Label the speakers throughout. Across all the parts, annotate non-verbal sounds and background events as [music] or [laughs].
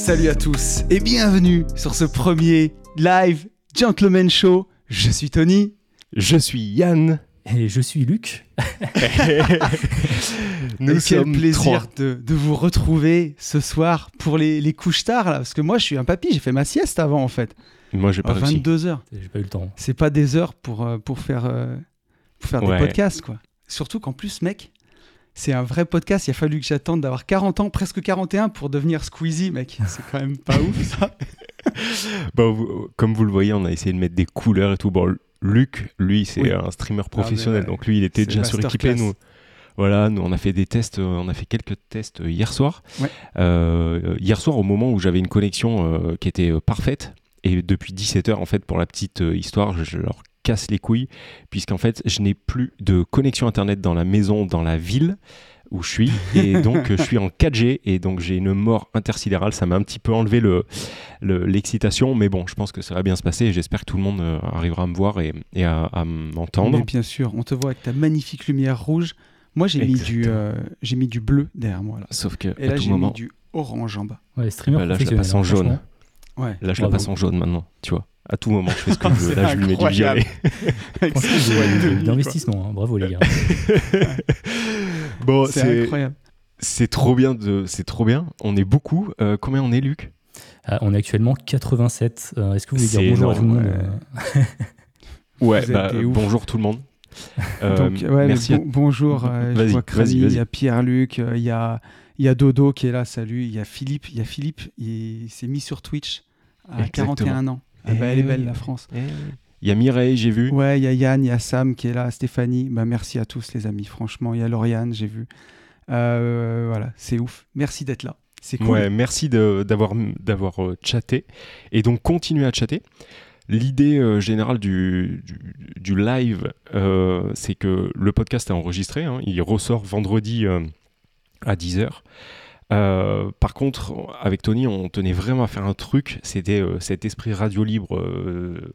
Speaker 1: Salut à tous et bienvenue sur ce premier live Gentleman Show. Je suis Tony.
Speaker 2: Je suis Yann.
Speaker 3: Et je suis Luc. [laughs]
Speaker 1: Nous et quel plaisir de, de, vous retrouver ce soir pour les, les couches tard là, parce que moi je suis un papy, j'ai fait ma sieste avant en fait.
Speaker 2: Moi j'ai pas
Speaker 1: à 22 heures.
Speaker 3: J'ai pas eu le temps.
Speaker 1: C'est pas des heures pour, euh, pour faire, euh, pour faire
Speaker 2: Ouais.
Speaker 1: des podcasts quoi. Surtout qu'en plus mec, c'est un vrai podcast. Il a fallu que j'attende d'avoir 40 ans, presque 41 pour devenir Squeezie mec. C'est quand même pas ouf ça. [laughs]
Speaker 2: Bon, vous- comme vous le voyez, on a essayé de mettre des couleurs et tout. Bon, Luc, lui, c'est
Speaker 1: Oui.
Speaker 2: un streamer professionnel,
Speaker 1: ouais.
Speaker 2: donc lui, il était déjà suréquipé. Nous, voilà, nous, on a fait des tests, euh, on a fait quelques tests euh, hier soir.
Speaker 1: Ouais.
Speaker 2: Euh, hier soir, au moment où j'avais une connexion euh, qui était parfaite, et depuis 17h, en fait, pour la petite histoire, je leur casse les couilles, puisqu'en fait, je n'ai plus de connexion internet dans la maison, dans la ville où je suis, et [laughs] donc je suis en 4G, et donc j'ai une mort intersidérale. Ça m'a un petit peu enlevé le, le- l'excitation, mais bon, je pense que ça va bien se passer, et j'espère que tout le monde euh, arrivera à me voir et, et à, à m'entendre.
Speaker 1: Mais bien sûr, on te voit avec ta magnifique lumière rouge. Moi j'ai mis du euh, j'ai mis du bleu derrière moi là.
Speaker 2: Sauf que
Speaker 1: Et
Speaker 2: à
Speaker 1: là
Speaker 2: tout
Speaker 1: j'ai
Speaker 2: moment,
Speaker 1: mis du orange en bas.
Speaker 3: Ouais, streamer
Speaker 2: bah, là, je la passe en jaune.
Speaker 1: Ouais.
Speaker 2: Là, je la passe en jaune maintenant, tu vois. À tout moment, je fais ce que je veux. [laughs]
Speaker 1: C'est
Speaker 2: Là, je lui mets du
Speaker 1: incroyable. [laughs]
Speaker 2: violet.
Speaker 3: L'investissement. hein. Bravo les gars. [laughs]
Speaker 2: bon,
Speaker 1: C'est
Speaker 2: c'est
Speaker 1: incroyable.
Speaker 2: c'est trop bien de c'est trop bien. On est beaucoup. Euh, combien on est, Luc?
Speaker 3: Ah, on est actuellement 87. Euh, Est-ce que vous voulez dire bonjour à tout le monde
Speaker 1: ouais.
Speaker 3: euh,
Speaker 2: bah, bonjour tout le monde. Euh,
Speaker 1: Donc ouais, mais
Speaker 2: merci. à-
Speaker 1: bonjour, euh, je vois Crani, il y a Pierre-Luc, euh, il y a il y a Dodo qui est là, salut, il y a Philippe, il y a Philippe, il s'est mis sur Twitch à
Speaker 2: Exactement.
Speaker 1: 41 ans. Ah bah,
Speaker 2: Eh
Speaker 1: elle est belle
Speaker 2: oui.
Speaker 1: la France.
Speaker 2: Eh. Il y a Mireille, j'ai vu.
Speaker 1: Ouais, il y a Yann, il y a Sam qui est là, Stéphanie. Bah, merci à tous les amis, franchement. Il y a Lauriane, j'ai vu. Euh, voilà, c'est ouf. Merci d'être là. C'est cool.
Speaker 2: Ouais, merci d'avoir d'avoir euh, chatté et donc continuez à chatter. L'idée euh, générale du, du, du live, euh, c'est que le podcast est enregistré. hein. il ressort vendredi euh, à 10h. Euh, par contre, avec Tony, on tenait vraiment à faire un truc. C'était euh, cet esprit radio libre, euh,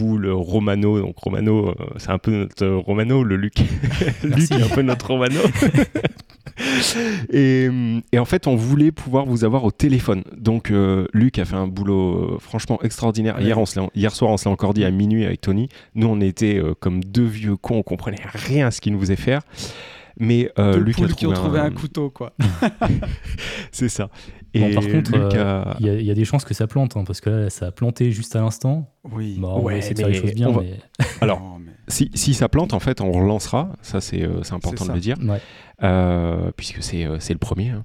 Speaker 2: euh, Romano. Donc Romano, euh, c'est un peu notre Romano, le Luc. [laughs] Luc est un peu notre Romano. [laughs] et, et en fait, on voulait pouvoir vous avoir au téléphone. Donc euh, Luc a fait un boulot euh, franchement extraordinaire.
Speaker 1: Ouais.
Speaker 2: Hier, on se l'est- hier soir, on se l'a encore dit à minuit avec Tony. Nous, on était euh, comme deux vieux cons, on comprenait rien à ce qu'il nous faisait faire. Mais euh, Luc a
Speaker 1: poules qui ont
Speaker 2: trouvé
Speaker 1: trouvé un
Speaker 2: un,
Speaker 1: couteau, quoi. [laughs]
Speaker 2: c'est ça.
Speaker 3: Bon,
Speaker 2: Et
Speaker 3: par contre,
Speaker 2: Luc
Speaker 3: euh,
Speaker 2: a-
Speaker 3: Il y, a- il y a des chances que ça plante, hein, parce que là, ça a planté juste à l'instant.
Speaker 1: Oui.
Speaker 3: Bon, on va
Speaker 2: Ouais,
Speaker 3: essayer de faire les choses bien,
Speaker 2: va-
Speaker 3: mais
Speaker 2: Alors, si, si ça plante, en fait, on relancera. Ça, c'est euh, important de le dire.
Speaker 3: ouais.
Speaker 2: euh, puisque c'est euh, c'est le premier. hein.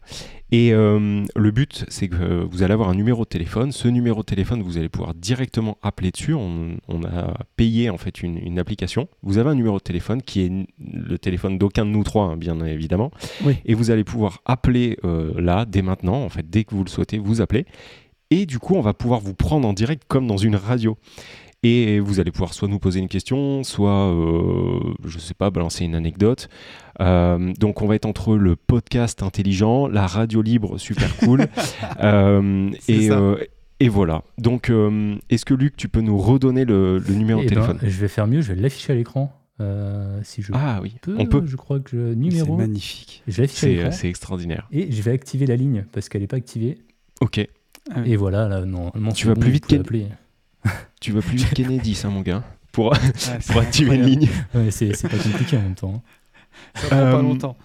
Speaker 2: Et euh, le but, c'est que euh, vous allez avoir un numéro de téléphone. Ce numéro de téléphone, vous allez pouvoir directement appeler dessus. On, on a payé en fait une, une application. Vous avez un numéro de téléphone qui est le téléphone d'aucun de nous trois, hein, bien évidemment.
Speaker 1: Oui.
Speaker 2: Et vous allez pouvoir appeler euh, là, dès maintenant, en fait, dès que vous le souhaitez, vous appelez. Et du coup, on va pouvoir vous prendre en direct comme dans une radio. Et vous allez pouvoir soit nous poser une question, soit, euh, je sais pas, balancer une anecdote. Euh, donc on va être entre le podcast intelligent, la radio libre super cool. [laughs] Euh, et, euh, voilà. Donc euh, est-ce que Luc, tu peux nous redonner le, le numéro
Speaker 3: Eh
Speaker 2: de
Speaker 3: ben,
Speaker 2: téléphone?
Speaker 3: je vais faire mieux, je vais l'afficher à l'écran. euh, si je
Speaker 2: Ah oui,
Speaker 3: peux,
Speaker 2: on peut.
Speaker 3: je crois que je-
Speaker 1: C'est
Speaker 3: numéro.
Speaker 1: magnifique.
Speaker 3: Je l'affiche à
Speaker 2: C'est euh, c'est extraordinaire.
Speaker 3: Et je vais activer la ligne parce qu'elle n'est pas activée.
Speaker 2: Ok.
Speaker 1: Ah.
Speaker 3: Et voilà, là, normalement,
Speaker 2: Tu
Speaker 3: c'est
Speaker 2: vas
Speaker 3: bon,
Speaker 2: plus vite qu'elle-
Speaker 3: appeler.
Speaker 2: Tu vas plus vite [laughs] Kennedy, ça, mon gars, pour,
Speaker 1: Ah, [laughs]
Speaker 2: pour activer une ligne.
Speaker 3: Ouais, c'est pas compliqué en même temps. hein.
Speaker 1: Ça prend pas
Speaker 2: Euh,
Speaker 1: longtemps.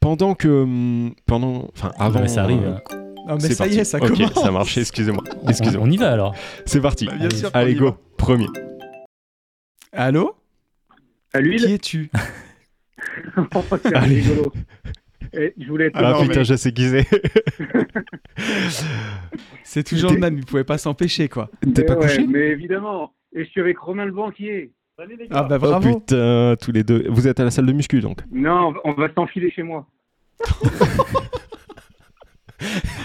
Speaker 2: Pendant que. hum, Pendant. Enfin, avant.
Speaker 3: mais ça arrive.
Speaker 2: euh,
Speaker 3: hein.
Speaker 1: Non, mais ça y est, ça
Speaker 2: Ok,
Speaker 1: commence.
Speaker 2: ça marchait, excusez-moi.
Speaker 3: On-
Speaker 2: Excusez-moi.
Speaker 3: On, y va alors.
Speaker 2: C'est parti.
Speaker 1: Bah, bien
Speaker 3: Allez.
Speaker 1: sûr
Speaker 2: Allez, go.
Speaker 1: va.
Speaker 2: Premier.
Speaker 1: Allô?
Speaker 4: À l'huile
Speaker 1: Qui es-tu? [laughs]
Speaker 4: C'est
Speaker 2: Allez.
Speaker 4: Et je voulais être
Speaker 2: Ah, putain,
Speaker 1: mais-
Speaker 2: je sais qui c'est. [laughs]
Speaker 1: C'est toujours le même, il pouvait pas s'empêcher, quoi.
Speaker 2: T'es pas
Speaker 4: ouais,
Speaker 2: couché?
Speaker 4: Mais évidemment. Et je suis avec Romain le banquier. Salut les gars.
Speaker 1: Ah bah
Speaker 2: Oh
Speaker 1: bravo.
Speaker 2: putain, tous les deux. Vous êtes à la salle de muscu donc
Speaker 4: Non, on va s'enfiler chez moi. [laughs]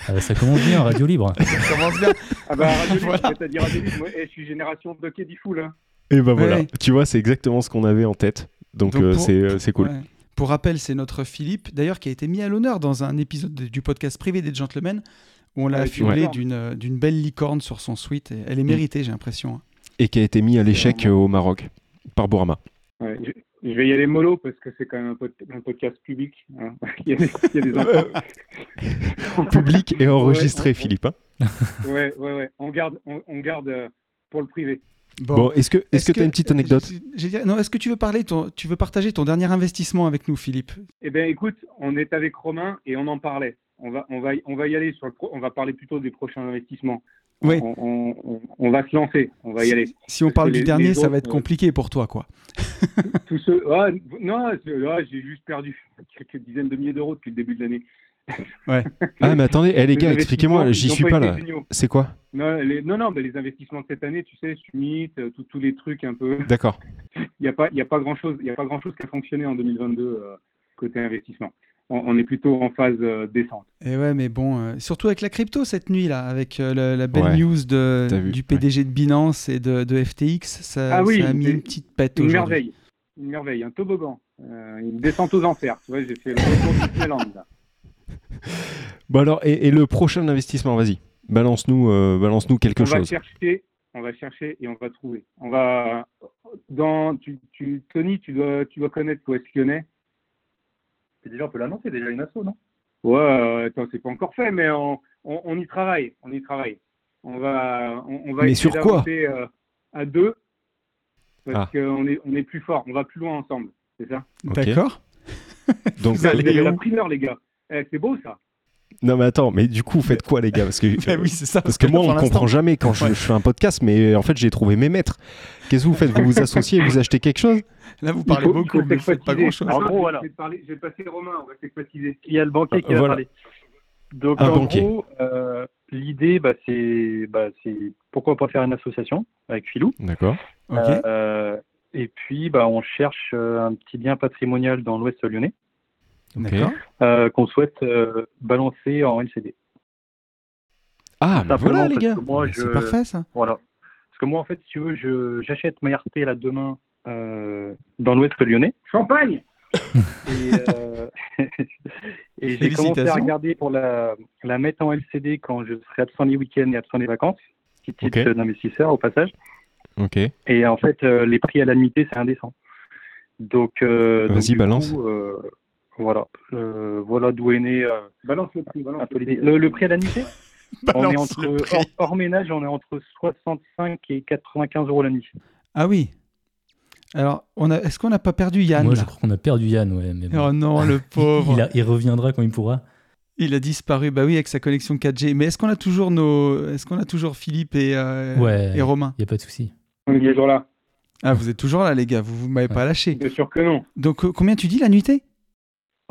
Speaker 3: Ah bah, ça commence bien, Radio Libre.
Speaker 1: Ça commence bien. [laughs]
Speaker 4: Ah bah, Radio Libre,
Speaker 1: Voilà.
Speaker 4: c'est-à-dire Radio Libre, moi, eh, je suis génération de Keddy. Hein.
Speaker 2: Et bah voilà,
Speaker 1: Ouais.
Speaker 2: tu vois, c'est exactement ce qu'on avait en tête. Donc,
Speaker 1: Donc
Speaker 2: euh,
Speaker 1: pour-
Speaker 2: euh, c'est cool.
Speaker 1: Ouais. Pour rappel, c'est notre Philippe, d'ailleurs, qui a été mis à l'honneur dans un épisode de- du podcast privé des gentlemen, où on l'a affublé d'une euh, d'une belle licorne sur son suite. et elle est méritée, j'ai l'impression. hein.
Speaker 2: Et qui a été mis à l'échec euh, au Maroc par Bourama.
Speaker 4: Ouais, je, je vais y aller mollo parce que c'est quand même un, pod- un podcast public. hein. [laughs] il, y a des, il y a des enfants.
Speaker 2: Public et enregistré,
Speaker 4: Ouais, on-
Speaker 2: Philippe. hein.
Speaker 4: Ouais, ouais, ouais. On garde, on, on garde euh, pour le privé.
Speaker 2: Bon, est-ce que est-ce que tu as une petite anecdote
Speaker 1: J- dit- Non, est-ce que tu veux parler, ton, tu veux partager ton dernier investissement avec nous, Philippe?
Speaker 4: Eh bien, écoute, on est avec Romain et on en parlait. On va, on va, y- on va y aller sur le, pro- on va parler plutôt des prochains investissements.
Speaker 1: Oui.
Speaker 4: On, on- on- on va se lancer. On va y aller.
Speaker 1: Si on
Speaker 4: Parce
Speaker 1: parle du
Speaker 4: les-
Speaker 1: dernier,
Speaker 4: les
Speaker 1: ça va être
Speaker 4: euh,
Speaker 1: compliqué pour toi, quoi.
Speaker 4: Tous ceux, ah, non, ah, j'ai juste perdu quelques dizaines de milliers d'euros depuis le début de l'année.
Speaker 2: Ah, mais attendez, eh, les gars, expliquez-moi, j'y suis pas là. C'est quoi?
Speaker 4: Non, les, non, non, mais les investissements de cette année, tu sais, Summit, euh, tous les trucs un peu.
Speaker 2: D'accord. [laughs]
Speaker 4: Il n'y a pas, il a pas grand chose, il a pas grand chose qui a fonctionné en 2022 euh, côté investissement. On, on est plutôt en phase euh, descente.
Speaker 1: Et ouais, mais bon, euh, surtout avec la crypto cette nuit là, avec euh, la, la belle
Speaker 2: Ouais.
Speaker 1: news de,
Speaker 2: vu,
Speaker 1: du PDG de Binance et de, de FTX, ça,
Speaker 4: Ah oui,
Speaker 1: ça a mis une petite pète
Speaker 4: Une
Speaker 1: aujourd'hui.
Speaker 4: merveille, une merveille, un toboggan, euh, une descente aux enfers. Tu vois, j'ai fait le retour de Disneyland, là.
Speaker 2: Bon alors, et, et le prochain investissement, vas-y. Balance-nous euh, balance quelque
Speaker 4: on va
Speaker 2: chose.
Speaker 4: chercher, on va chercher et on va trouver. On va dans, tu, tu, Tony, tu dois, tu dois connaître l'Ouest Lyonnais.
Speaker 5: Déjà, on peut l'annoncer, déjà une asso, non?
Speaker 4: Ouais, euh, attends, c'est pas encore fait, mais on, on, on y travaille, on y travaille. On va, on, on va
Speaker 2: Mais
Speaker 4: essayer
Speaker 2: sur quoi?
Speaker 4: euh, à deux, parce
Speaker 2: Ah.
Speaker 4: qu'on est, on est plus fort, on va plus loin ensemble, c'est ça?
Speaker 2: Ok.
Speaker 1: D'accord
Speaker 2: Donc,
Speaker 1: Vous allez
Speaker 4: la primeur, les gars. Eh, c'est beau ça.
Speaker 2: non mais attends, mais du coup, vous faites quoi les gars? Parce que,
Speaker 1: Bah [laughs] oui, c'est ça.
Speaker 2: parce que moi, on
Speaker 1: l'instant-
Speaker 2: comprend jamais quand je,
Speaker 1: Ouais.
Speaker 2: je fais un podcast, mais en fait, j'ai trouvé mes maîtres. Qu'est-ce que vous faites? Vous vous associez, vous achetez quelque chose?
Speaker 1: Là, vous parlez
Speaker 4: faut-
Speaker 1: beaucoup, mais vous faites pas grand-chose.
Speaker 5: En gros, voilà.
Speaker 4: Je vais, parler- je vais passer Romain, on va s'expatiser.
Speaker 5: Il y a le banquier qui
Speaker 2: Euh,
Speaker 5: va
Speaker 2: voilà.
Speaker 5: parler. Donc,
Speaker 2: Un
Speaker 5: en
Speaker 2: banquier.
Speaker 5: gros, euh, l'idée, bah, c'est bah, c'est pourquoi pas faire une association avec Philou.
Speaker 2: D'accord.
Speaker 5: Euh, et puis, bah, on cherche euh, un petit bien patrimonial dans l'Ouest lyonnais Euh, qu'on souhaite euh, balancer en LCD.
Speaker 2: Ah, bah voilà les gars.
Speaker 5: je-
Speaker 1: C'est parfait, ça.
Speaker 5: Voilà. Parce que moi, en fait, si tu veux, je- j'achète ma RP là demain euh, dans l'Ouest lyonnais.
Speaker 4: Champagne
Speaker 5: Et, euh, [laughs] et j'ai commencé à regarder pour la, la mettre en LCD quand je serai absent les week-ends et absent les vacances. Petit titre d'investisseur au passage.
Speaker 2: Ok.
Speaker 5: Et en fait, euh, les prix à la nuitée, c'est indécent. Donc, euh, donc,
Speaker 2: Vas-y, balance.
Speaker 5: coup, euh, voilà, Euh, voilà d'où est né euh,
Speaker 4: Balance le prix, balance
Speaker 5: un peu
Speaker 4: le
Speaker 5: l'idée.
Speaker 4: prix.
Speaker 5: Le, le prix à la nuitée, [laughs] on est entre hors, hors ménage, on est entre 65 et 95 euros la nuit.
Speaker 1: Ah oui. Alors, on a... est-ce qu'on n'a pas perdu Yann
Speaker 3: Moi, je crois qu'on a perdu Yann, ouais. Mais bon.
Speaker 1: Oh non, le [laughs] pauvre.
Speaker 3: il, a- il reviendra quand il pourra.
Speaker 1: Il a disparu, bah oui, avec sa connexion 4G. Mais est-ce qu'on a toujours nos, est-ce qu'on a toujours Philippe et, euh,
Speaker 3: Ouais.
Speaker 1: et Romain
Speaker 3: Il n'y a pas de souci.
Speaker 4: On est toujours là.
Speaker 1: Ah, vous êtes toujours là, les gars. Vous, vous m'avez pas lâché.
Speaker 4: Bien sûr que non.
Speaker 1: Donc, euh, combien tu dis la nuitée?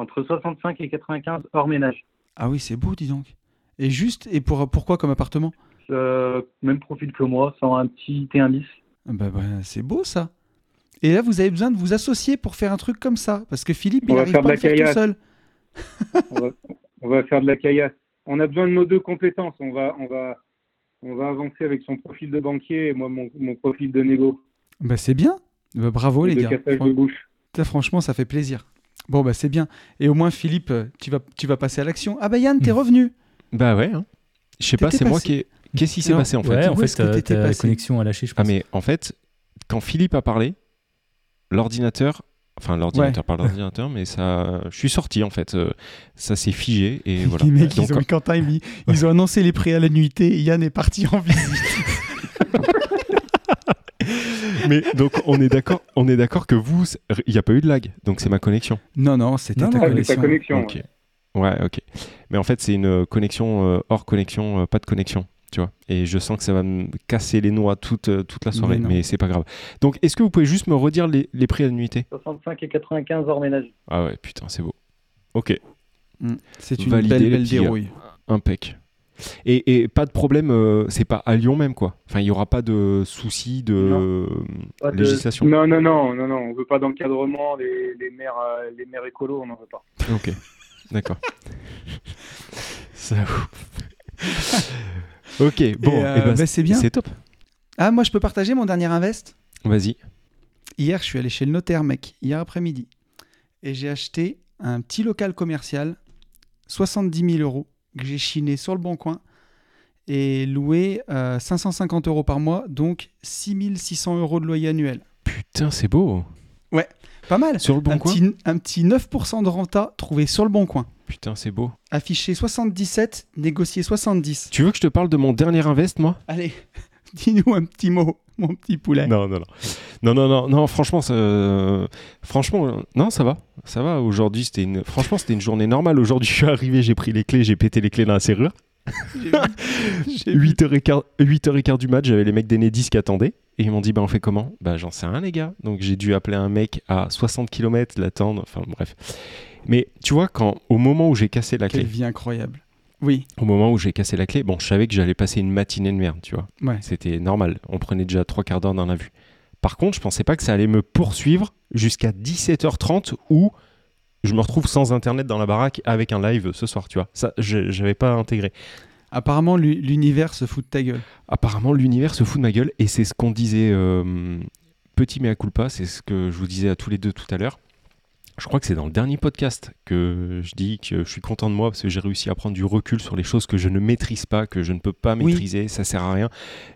Speaker 5: Entre 65 et 95 hors ménage.
Speaker 1: Ah oui, c'est beau, dis donc. Et juste, et pour pourquoi comme appartement?
Speaker 5: Euh, même profil que moi, sans un petit T1 bis.
Speaker 1: Ah Bah, bah, c'est beau ça. Et là, vous avez besoin de vous associer pour faire un truc comme ça, parce que Philippe,
Speaker 4: On
Speaker 1: il
Speaker 4: va
Speaker 1: arrive
Speaker 4: faire
Speaker 1: pas à le faire tout seul.
Speaker 4: on, va, on va faire de la caillasse. On a besoin de nos deux compétences. On va, on va, on va avancer avec son profil de banquier et moi mon, mon profil de négo.
Speaker 1: Bah, c'est bien. Bah, bravo les
Speaker 4: de
Speaker 1: gars. Fran-
Speaker 4: de bouche.
Speaker 1: ça, franchement, ça fait plaisir. Bon, bah c'est bien. Et au moins, Philippe, euh, tu vas, tu vas passer à l'action. Ah bah Yann, t'es
Speaker 3: Hmm.
Speaker 1: revenu.
Speaker 2: Bah ouais. hein. Je sais pas, c'est moi qui. Qu'est-ce qui s'est passé en fait?
Speaker 3: Ouais, en fait, ta,
Speaker 1: passé?
Speaker 3: connexion a lâché, je
Speaker 2: Ah
Speaker 3: pense.
Speaker 2: mais en fait, quand Philippe a parlé, l'ordinateur, enfin l'ordinateur, pas l'ordinateur, mais ça, je suis sorti en fait, euh, ça s'est figé et [laughs] voilà.
Speaker 1: Les mecs,
Speaker 2: Donc,
Speaker 1: ils ont, Quentin, ils, ils ont annoncé les prix à la nuitée. et Yann est parti en [laughs] visite.
Speaker 2: Mais donc on est d'accord, on est d'accord que vous, il n'y a pas eu de lag, donc c'est ma connexion.
Speaker 1: non, non, c'était
Speaker 3: Non,
Speaker 1: ta
Speaker 4: ta
Speaker 1: connexion.
Speaker 4: connexion.
Speaker 2: Ok. Ouais, ok. Mais en fait, c'est une connexion euh, hors connexion, euh, pas de connexion, tu vois. Et je sens que ça va me casser les noix toute, euh, toute la soirée,
Speaker 1: Mais
Speaker 2: c'est pas grave. Donc, est-ce que vous pouvez juste me redire les, les prix à la nuitée
Speaker 5: 65 et 95 hors ménage.
Speaker 2: Ah ouais, putain, c'est beau. Ok,
Speaker 1: Hmm, C'est une belle, belle dérouille.
Speaker 2: impec. Et, et pas de problème, euh, c'est pas à Lyon même, quoi. Enfin, il y aura pas de soucis de euh, législation.
Speaker 4: Non, non, non, non, non. On veut pas d'encadrement. Les, les maires, euh, les maires écolos, on n'en veut pas.
Speaker 2: Ok, d'accord. [laughs] Ça, ok, bon,
Speaker 1: Et, euh,
Speaker 2: eh ben,
Speaker 1: bah, c'est bien.
Speaker 2: C'est top.
Speaker 1: Ah, moi, je peux partager mon dernier invest?
Speaker 2: Vas-y.
Speaker 1: Hier, je suis allé chez le notaire, mec, hier après-midi. Et j'ai acheté un petit local commercial, 70 000 euros, que j'ai chiné sur le bon coin et loué euh, 550 euros par mois, donc 6 600 euros de loyer annuel.
Speaker 2: Putain, c'est beau.
Speaker 1: Pas mal.
Speaker 2: Sur le bon
Speaker 1: un,
Speaker 2: coin
Speaker 1: petit, un petit 9% de renta trouvé sur le bon coin.
Speaker 2: Putain, c'est beau.
Speaker 1: Affiché 77, négocié 70.
Speaker 2: Tu veux que je te parle de mon dernier invest, moi?
Speaker 1: Allez, [laughs] dis-nous un petit mot, [laughs] mon petit poulet.
Speaker 2: Non, non, non. Non, non, non, non, franchement, ça- euh, franchement, euh, non, ça va. Ça va. Aujourd'hui, c'était une, franchement, c'était une journée normale. Aujourd'hui, je suis arrivé, j'ai pris les clés, j'ai pété les clés dans la serrure.
Speaker 1: J'ai vu. [laughs] J'ai vu.
Speaker 2: 8h15, 8h15 du match, j'avais les mecs d'Enedis qui attendaient. Et ils m'ont dit, bah, on fait comment? Bah, j'en sais rien, les gars. Donc, j'ai dû appeler un mec à 60 km, l'attendre. Enfin, bref. Mais tu vois, quand, au moment où j'ai cassé la
Speaker 1: Quelle
Speaker 2: clé,
Speaker 1: vie incroyable. Oui,
Speaker 2: au moment où j'ai cassé la clé, bon, je savais que j'allais passer une matinée de merde, tu vois.
Speaker 1: ouais.
Speaker 2: C'était normal. On prenait déjà trois quarts d'heure dans la vue. Par contre, je pensais pas que ça allait me poursuivre jusqu'à 17h30 où je me retrouve sans internet dans la baraque avec un live ce soir, tu vois. Ça, je j'avais pas intégré.
Speaker 1: Apparemment, l'u- l'univers se fout de ta gueule.
Speaker 2: Apparemment, l'univers se fout de ma gueule et c'est ce qu'on disait. euh, petit mea culpa, c'est ce que je vous disais à tous les deux tout à l'heure. Je crois que c'est dans le dernier podcast que je dis que je suis content de moi parce que j'ai réussi à prendre du recul sur les choses que je ne maîtrise pas, que je ne peux pas
Speaker 1: Oui.
Speaker 2: maîtriser, ça sert à rien.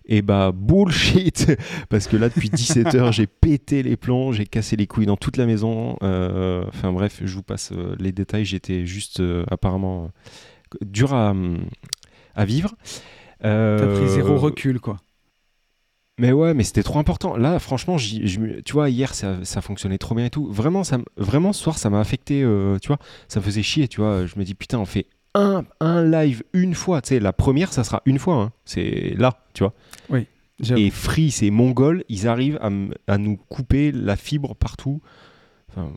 Speaker 2: Et bah bullshit [laughs] Parce que là, depuis 17 heures, j'ai pété les plombs, j'ai cassé les couilles dans toute la maison. Euh, Enfin bref, je vous passe euh, les détails. J'étais juste euh, apparemment dur à, à vivre. Euh,
Speaker 1: T'as pris zéro recul, quoi.
Speaker 2: Mais ouais, mais c'était trop important. Là, franchement, tu vois, hier, ça, ça fonctionnait trop bien et tout. Vraiment, ça, vraiment ce soir, ça m'a affecté. euh, tu vois, ça me faisait chier. Tu vois, je me dis putain, on fait un, un live une fois. Tu sais, la première, ça sera une fois. hein. C'est là, tu vois.
Speaker 1: J'avoue.
Speaker 2: Et Free, c'est Mongol, ils arrivent à, nous couper la fibre partout. Enfin,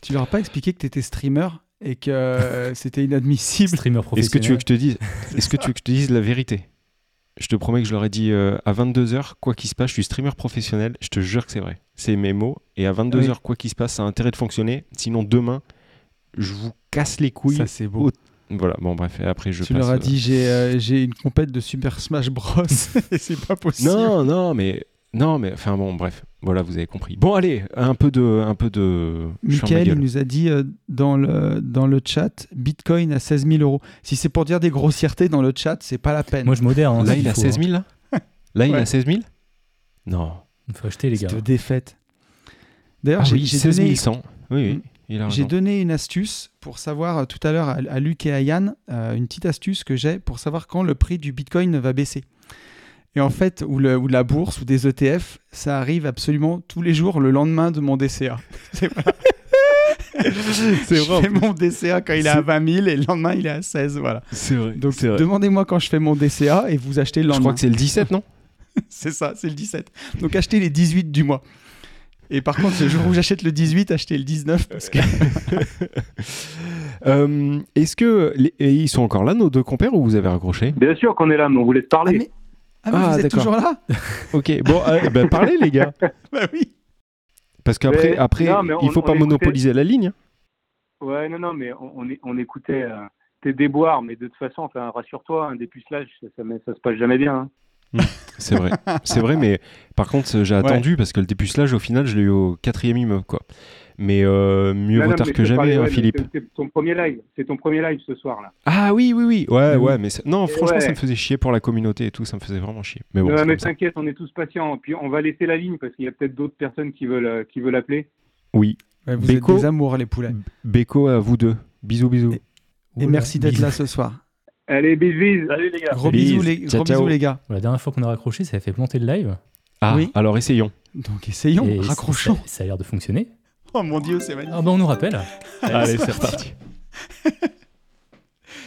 Speaker 1: Tu leur as pas expliqué que t'étais streamer et que euh, [laughs] c'était inadmissible?
Speaker 3: Streamer
Speaker 2: Est-ce
Speaker 3: professionnel.
Speaker 2: que tu veux que je te dise Est-ce que tu veux que je te dise la vérité? Je te promets que je leur ai dit euh, à 22h, quoi qu'il se passe, je suis streamer professionnel, je te jure que c'est vrai. C'est mes mots. Et à 22h,
Speaker 1: Oui.
Speaker 2: quoi qu'il se passe, ça a intérêt de fonctionner. Sinon, demain, je vous casse les couilles.
Speaker 1: Ça, c'est beau.
Speaker 2: au- Voilà, bon, bref, et après, je
Speaker 1: tu
Speaker 2: passe.
Speaker 1: leur as
Speaker 2: euh,
Speaker 1: dit j'ai euh, j'ai une compète de Super Smash Bros. et [laughs] c'est pas possible.
Speaker 2: Non, non, mais. Non, mais enfin bon, bref, voilà, vous avez compris. Bon, allez, un peu de. Un peu de...
Speaker 1: Michael, il nous a dit euh, dans, le, dans le chat Bitcoin à 16 000 euros. Si c'est pour dire des grossièretés dans le chat, c'est pas la peine.
Speaker 3: Moi, je modère. hein,
Speaker 2: Là,
Speaker 3: s'il
Speaker 2: il a
Speaker 3: faut,
Speaker 2: 16 000, là? Là, il
Speaker 1: Ouais.
Speaker 2: a 16 000 Non.
Speaker 3: Il faut acheter, les gars.
Speaker 1: Cette défaite. D'ailleurs,
Speaker 2: Ah
Speaker 1: j'ai
Speaker 2: oui,
Speaker 1: j'ai
Speaker 2: 16
Speaker 1: donné,
Speaker 2: 100. Oui, oui,
Speaker 1: Mm.
Speaker 2: il a
Speaker 1: j'ai donné une astuce pour savoir euh, tout à l'heure à, à Luc et à Yann, euh, une petite astuce que j'ai pour savoir quand le prix du Bitcoin va baisser. Et en fait, ou, le, ou la bourse ou des ETF, ça arrive absolument tous les jours le lendemain de mon DCA. [laughs] C'est voilà.
Speaker 2: C'est
Speaker 1: je
Speaker 2: vrai.
Speaker 1: fais mon DCA quand il est à 20 000 et le lendemain il est à 16. Voilà.
Speaker 2: C'est vrai.
Speaker 1: Donc
Speaker 2: vrai.
Speaker 1: demandez-moi quand je fais mon DCA et vous achetez le
Speaker 2: Je
Speaker 1: lendemain.
Speaker 2: crois que c'est le 17, non [laughs]
Speaker 1: C'est ça, c'est le 17. Donc achetez les 18 du mois. Et par contre, le jour où j'achète le 18, achetez le 19 parce que [laughs]
Speaker 2: Euh, Est-ce que. les- et ils sont encore là, nos deux compères, ou vous avez raccroché?
Speaker 4: Bien sûr qu'on est là, mais on vous laisse
Speaker 1: ah
Speaker 4: parler.
Speaker 1: mais, ah, mais
Speaker 2: Ah,
Speaker 1: vous êtes toujours là [laughs]
Speaker 2: Ok, bon, euh, ben, parlez, les gars. [laughs]
Speaker 1: Bah oui.
Speaker 2: Parce qu'après,
Speaker 4: Mais-
Speaker 2: après,
Speaker 4: non, mais
Speaker 2: il faut pas
Speaker 4: écoutait-
Speaker 2: monopoliser la ligne. hein.
Speaker 4: Ouais, non, non, mais on, on, écoutait euh, tes déboires, mais de toute façon, enfin, rassure-toi, un dépucelage, ça, ça, ça se passe jamais bien. hein.
Speaker 2: C'est vrai. [laughs] C'est vrai, mais par contre, j'ai attendu parce que le dépucelage, au final, je l'ai eu au quatrième immeuble, quoi. Mais euh, mieux vaut tard que jamais, hein, Philippe.
Speaker 4: C'est ton premier live, c'est ton premier live ce soir là.
Speaker 2: Ah oui, oui, oui. Ouais,
Speaker 1: Oui.
Speaker 2: ouais, mais non,
Speaker 4: Et
Speaker 2: franchement,
Speaker 4: ouais.
Speaker 2: ça me faisait chier pour la communauté et tout, ça me faisait vraiment chier. Mais bon,
Speaker 4: non, mais t'inquiète, on est tous patients. Puis on va laisser la ligne parce qu'il y a peut-être d'autres personnes qui veulent, euh, qui veulent appeler.
Speaker 2: Oui.
Speaker 1: Ouais, vous
Speaker 2: Beko.
Speaker 1: êtes des amours, les poulets.
Speaker 2: Beko à vous deux. Bisous, bisous.
Speaker 1: Et
Speaker 3: Oula,
Speaker 1: merci d'être là ce soir.
Speaker 4: Allez, bisous. Salut les gars.
Speaker 1: Gros
Speaker 2: Bis.
Speaker 1: bisous, les,
Speaker 2: Ciao,
Speaker 1: gros
Speaker 2: ciao.
Speaker 1: bisous, les gars.
Speaker 3: La dernière fois qu'on a raccroché, ça a fait planter le live.
Speaker 2: Ah,
Speaker 1: Oui.
Speaker 2: alors essayons.
Speaker 1: Donc essayons,
Speaker 3: Et
Speaker 1: raccrochons.
Speaker 3: Ça, ça a l'air de fonctionner. [laughs]
Speaker 1: Oh mon dieu, c'est magnifique.
Speaker 3: Ah bah on nous rappelle. [laughs]
Speaker 2: Allez, c'est reparti.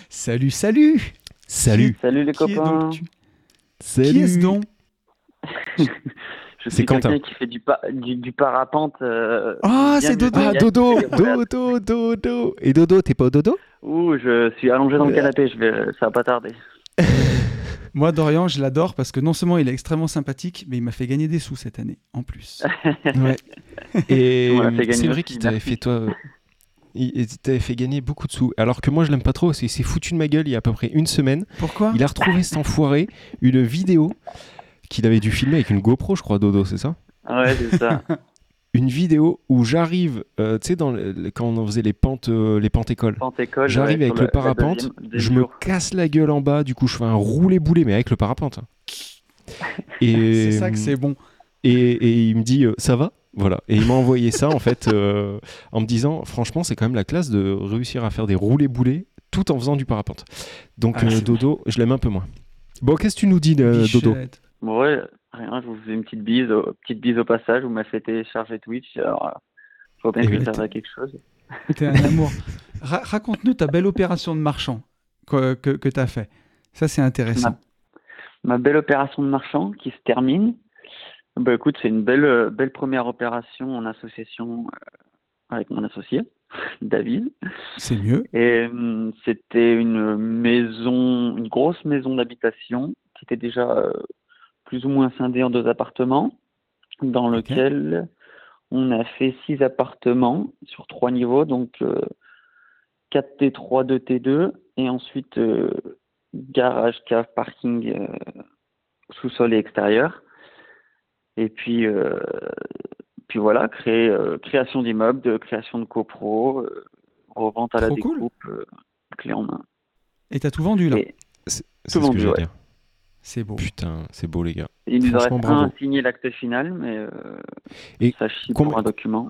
Speaker 1: Salut, salut.
Speaker 2: Salut.
Speaker 6: Salut les
Speaker 1: Qui est
Speaker 6: copains.
Speaker 1: donc tu-
Speaker 2: Salut.
Speaker 1: Qui est-ce donc [laughs]
Speaker 6: Je
Speaker 2: C'est
Speaker 6: suis
Speaker 2: Quentin.
Speaker 6: quelqu'un qui fait du, pa- du, du parapente. euh,
Speaker 1: Ah,
Speaker 6: bien
Speaker 1: c'est Dodo.
Speaker 2: Ah, Dodo. Dodo, Dodo. Et Dodo, t'es pas au Dodo?
Speaker 6: Ouh, je suis allongé dans le canapé, je vais, ça va pas tarder.
Speaker 1: Moi, Dorian, je l'adore parce que non seulement il est extrêmement sympathique, mais il m'a fait gagner des sous cette année, en plus. [laughs]
Speaker 2: Ouais. Et c'est vrai qu'il t'avait
Speaker 6: merci.
Speaker 2: fait toi. il il t'avait fait gagner beaucoup de sous. Alors que moi, je l'aime pas trop, parce qu'il s'est foutu de ma gueule il y a à peu près une semaine.
Speaker 1: Pourquoi?
Speaker 2: Il a retrouvé cet enfoiré une vidéo qu'il avait dû filmer avec une GoPro, je crois, Dodo, c'est ça?
Speaker 6: Ouais, c'est ça. [laughs]
Speaker 2: Une vidéo où j'arrive, euh, tu sais, dans le- quand on faisait les pentes, euh, les pentes écoles.
Speaker 6: Pente-école,
Speaker 2: J'arrive
Speaker 6: ouais,
Speaker 2: avec le parapente, je me casse la gueule en bas, du coup je fais un roulé-boulé, mais avec le parapente. hein. [laughs] Et,
Speaker 1: C'est ça que c'est bon.
Speaker 2: et, et il me dit euh, ça va? Voilà et il m'a envoyé ça en fait euh, en me disant franchement c'est quand même la classe de réussir à faire des roulés-boulés tout en faisant du parapente donc
Speaker 1: Ah,
Speaker 2: euh, Dodo je l'aime un peu moins bon qu'est-ce que tu nous dis euh, Dodo?
Speaker 6: Ouais, rien, je vous fais une petite bise, au- petite bise au passage, vous m'avez fait télécharger Twitch, alors euh, faut bien que je serve à quelque chose.
Speaker 1: T'es un amour. [laughs] Ra- Raconte-nous ta belle opération de marchand que, que, que tu as fait. Ça, c'est intéressant.
Speaker 6: Ma belle opération de marchand qui se termine. Bah écoute, c'est une belle, euh, belle première opération en association euh, avec mon associé, [laughs] David.
Speaker 1: C'est mieux.
Speaker 6: Et hum, c'était une maison, une grosse maison d'habitation qui était déjà euh, plus ou moins scindée en deux appartements, dans
Speaker 1: Ok.
Speaker 6: lequel on a fait six appartements sur trois niveaux, donc euh, 4 T3, 2 T2, et ensuite euh, garage, cave, parking, euh, sous-sol et extérieur. Et puis, euh, puis voilà, créer, création d'immeubles, création de copro, revente à la
Speaker 1: Trop cool.
Speaker 6: découpe, euh, clé en main.
Speaker 1: Et t'as tout vendu là?
Speaker 6: Et
Speaker 2: c'est ce que
Speaker 6: vendu, ouais.
Speaker 2: dire
Speaker 1: C'est beau.
Speaker 2: putain c'est beau les gars
Speaker 6: il nous reste un à signer l'acte final, mais euh,
Speaker 2: Et
Speaker 6: ça chie
Speaker 2: combien-
Speaker 6: pour un document.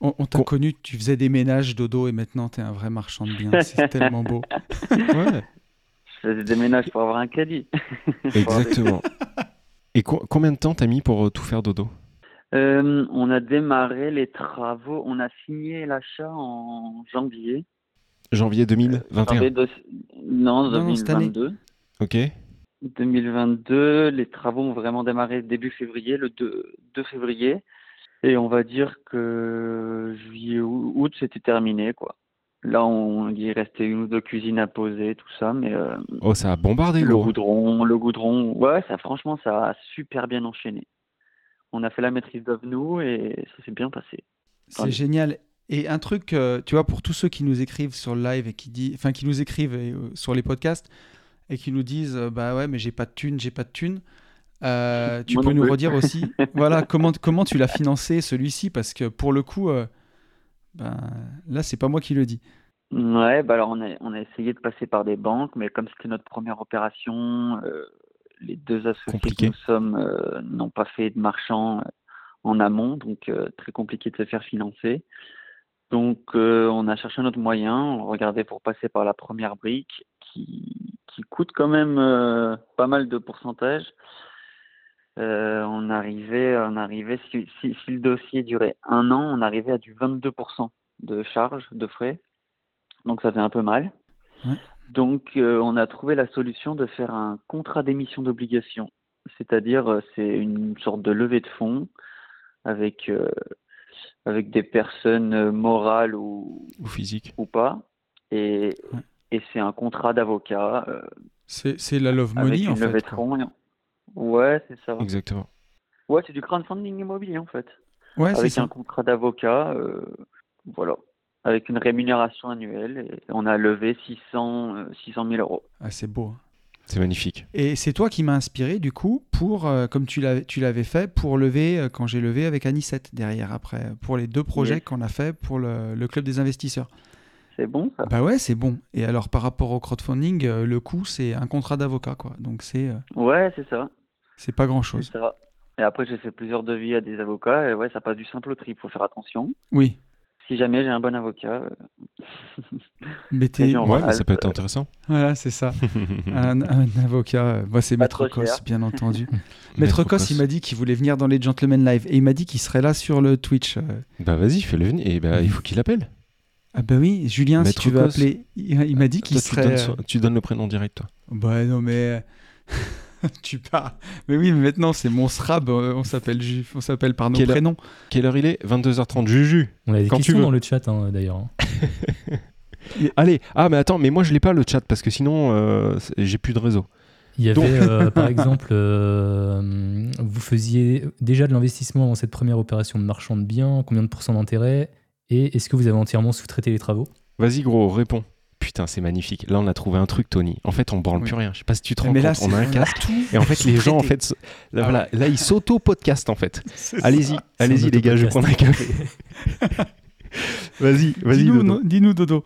Speaker 1: On, on t'a
Speaker 2: Con-
Speaker 1: connu, tu faisais des ménages dodo et maintenant t'es un vrai marchand de biens. [laughs] C'est tellement beau.
Speaker 2: ouais
Speaker 6: Je faisais des ménages pour avoir un [laughs] des-
Speaker 2: exactement et co- combien de temps t'as mis pour euh, tout faire Dodo?
Speaker 6: Euh, on a démarré les travaux, on a signé l'achat en janvier.
Speaker 2: janvier 2021
Speaker 6: Janvier de- Non,
Speaker 1: Non, non, cette année.
Speaker 6: 2022.
Speaker 2: ok
Speaker 6: 2022, les travaux ont vraiment démarré début février, le 2, 2 février. Et on va dire que juillet, ou- août, c'était terminé, quoi. Là, on, il restait une ou deux cuisines à poser, tout ça, mais euh,
Speaker 2: oh ça a bombardé
Speaker 6: le
Speaker 2: gros
Speaker 6: goudron, le goudron, ouais, ça, franchement, ça a super bien enchaîné. On a fait la maîtrise d'œuvre, nous, et ça s'est bien passé.
Speaker 1: C'est génial. Et un truc, euh, tu vois, pour tous ceux qui nous écrivent sur le live et qui dit, enfin qui nous écrivent euh, sur les podcasts et qui nous disent, euh, bah ouais, mais j'ai pas de thunes, j'ai pas de thunes. euh, tu
Speaker 6: Moi
Speaker 1: peux nous redire aussi, [laughs] voilà, comment comment tu l'as financé celui-ci? Parce que pour le coup, euh, ben, là c'est pas moi qui le dis.
Speaker 6: Ouais, bah alors on a, on a essayé de passer par des banques, mais comme c'était notre première opération, euh, les deux associés
Speaker 2: Compliqué.
Speaker 6: que nous sommes euh, n'ont pas fait de marchand en amont, donc très compliqué de se faire financer. Donc on a cherché notre moyen, on regardait pour passer par la première brique qui, qui coûte quand même euh, pas mal de pourcentage. Euh, on arrivait, on arrivait si, si, si le dossier durait un an, on arrivait à du 22% de charges, de frais. Donc ça fait un peu mal. Donc euh, on a trouvé la solution de faire un contrat d'émission d'obligation. C'est-à-dire c'est une sorte de levée de fonds avec, euh, avec des personnes morales ou,
Speaker 2: ou physique
Speaker 6: ou pas. Et. Et c'est un contrat d'avocat euh,
Speaker 1: C'est la love
Speaker 6: avec
Speaker 1: money
Speaker 6: une
Speaker 1: en
Speaker 6: levée
Speaker 1: fait.
Speaker 6: de
Speaker 1: quoi.
Speaker 6: fonds. et- Ouais, c'est ça.
Speaker 2: exactement
Speaker 6: Ouais, c'est du crowdfunding immobilier en fait.
Speaker 1: Ouais, c'est
Speaker 6: avec un contrat d'avocat, euh, voilà, avec une rémunération annuelle. Et on a levé 600, euh, 600 000 euros.
Speaker 1: Ah, c'est beau. hein.
Speaker 2: c'est magnifique
Speaker 1: Et c'est toi qui m'as inspiré du coup pour, euh, comme tu l'avais, tu l'avais fait, pour lever, euh, quand j'ai levé avec Anicette derrière après, pour les deux projets
Speaker 6: Yes.
Speaker 1: qu'on a fait pour le, le club des investisseurs.
Speaker 6: C'est bon ça
Speaker 1: Bah ouais, c'est bon. Et alors par rapport au crowdfunding, euh, le coût c'est un contrat d'avocat quoi. Donc c'est euh,
Speaker 6: Ouais, c'est ça.
Speaker 1: c'est pas grand chose.
Speaker 6: ça. Et après, j'ai fait plusieurs devis à des avocats. Et ouais, ça passe du simple au triple. Faut faire attention.
Speaker 1: Oui.
Speaker 6: Si jamais j'ai un bon avocat, euh, [laughs]
Speaker 1: Mais t'es-
Speaker 2: ouais
Speaker 6: va-
Speaker 2: mais ça peut être intéressant
Speaker 1: voilà, c'est ça. [laughs] un, un avocat. euh, Moi c'est
Speaker 6: Pas
Speaker 1: Maître
Speaker 6: trop
Speaker 1: Cos,
Speaker 6: cher.
Speaker 1: bien entendu. [laughs] Maître Cos, il m'a dit qu'il voulait venir dans les Gentlemen Live et il m'a dit qu'il serait là sur le Twitch. euh.
Speaker 2: bah vas-y fais-le venir et bah il faut qu'il appelle
Speaker 1: Ah bah oui, Julien,
Speaker 2: Maître
Speaker 1: si tu veux
Speaker 2: Cos.
Speaker 1: appeler, il, il m'a dit qu'il
Speaker 2: Toi, tu,
Speaker 1: serait.
Speaker 2: donnes,
Speaker 1: euh,
Speaker 2: son- tu donnes le prénom direct toi
Speaker 1: Bah non mais [laughs] tu parles. Mais oui, mais maintenant c'est mon SRAB, euh, on s'appelle Ju- on s'appelle par nos
Speaker 2: Quelle heure
Speaker 1: prénoms.
Speaker 2: quelle heure il est? 22h30 Juju
Speaker 3: On a des
Speaker 2: Quand tu
Speaker 3: questions
Speaker 2: veux.
Speaker 3: dans le chat hein, d'ailleurs. [laughs]
Speaker 2: allez ah mais attends mais moi je l'ai pas le chat parce que sinon euh, c'est- j'ai plus de réseau
Speaker 3: Il y avait
Speaker 2: Donc-
Speaker 3: euh, [laughs] par exemple, euh, vous faisiez déjà de l'investissement dans cette première opération de marchand de biens, combien de pourcents d'intérêt? Et est-ce que vous avez entièrement sous-traité les travaux?
Speaker 2: Vas-y, gros, réponds. Putain, c'est magnifique. Là, on a trouvé un truc, Tony. En fait, on branle
Speaker 1: Oui.
Speaker 2: plus rien. Je sais pas si tu te rends
Speaker 1: Mais là,
Speaker 2: compte. On a un casque. Et en fait, les gens, en fait, se- là, voilà, là ils s'auto-podcast, en fait. [laughs] Allez-y, allez-y, les gars, je vais prendre un café. [laughs] vas-y, vas-y,
Speaker 1: Dis-nous,
Speaker 2: Dodo.
Speaker 1: no- dis-nous, Dodo.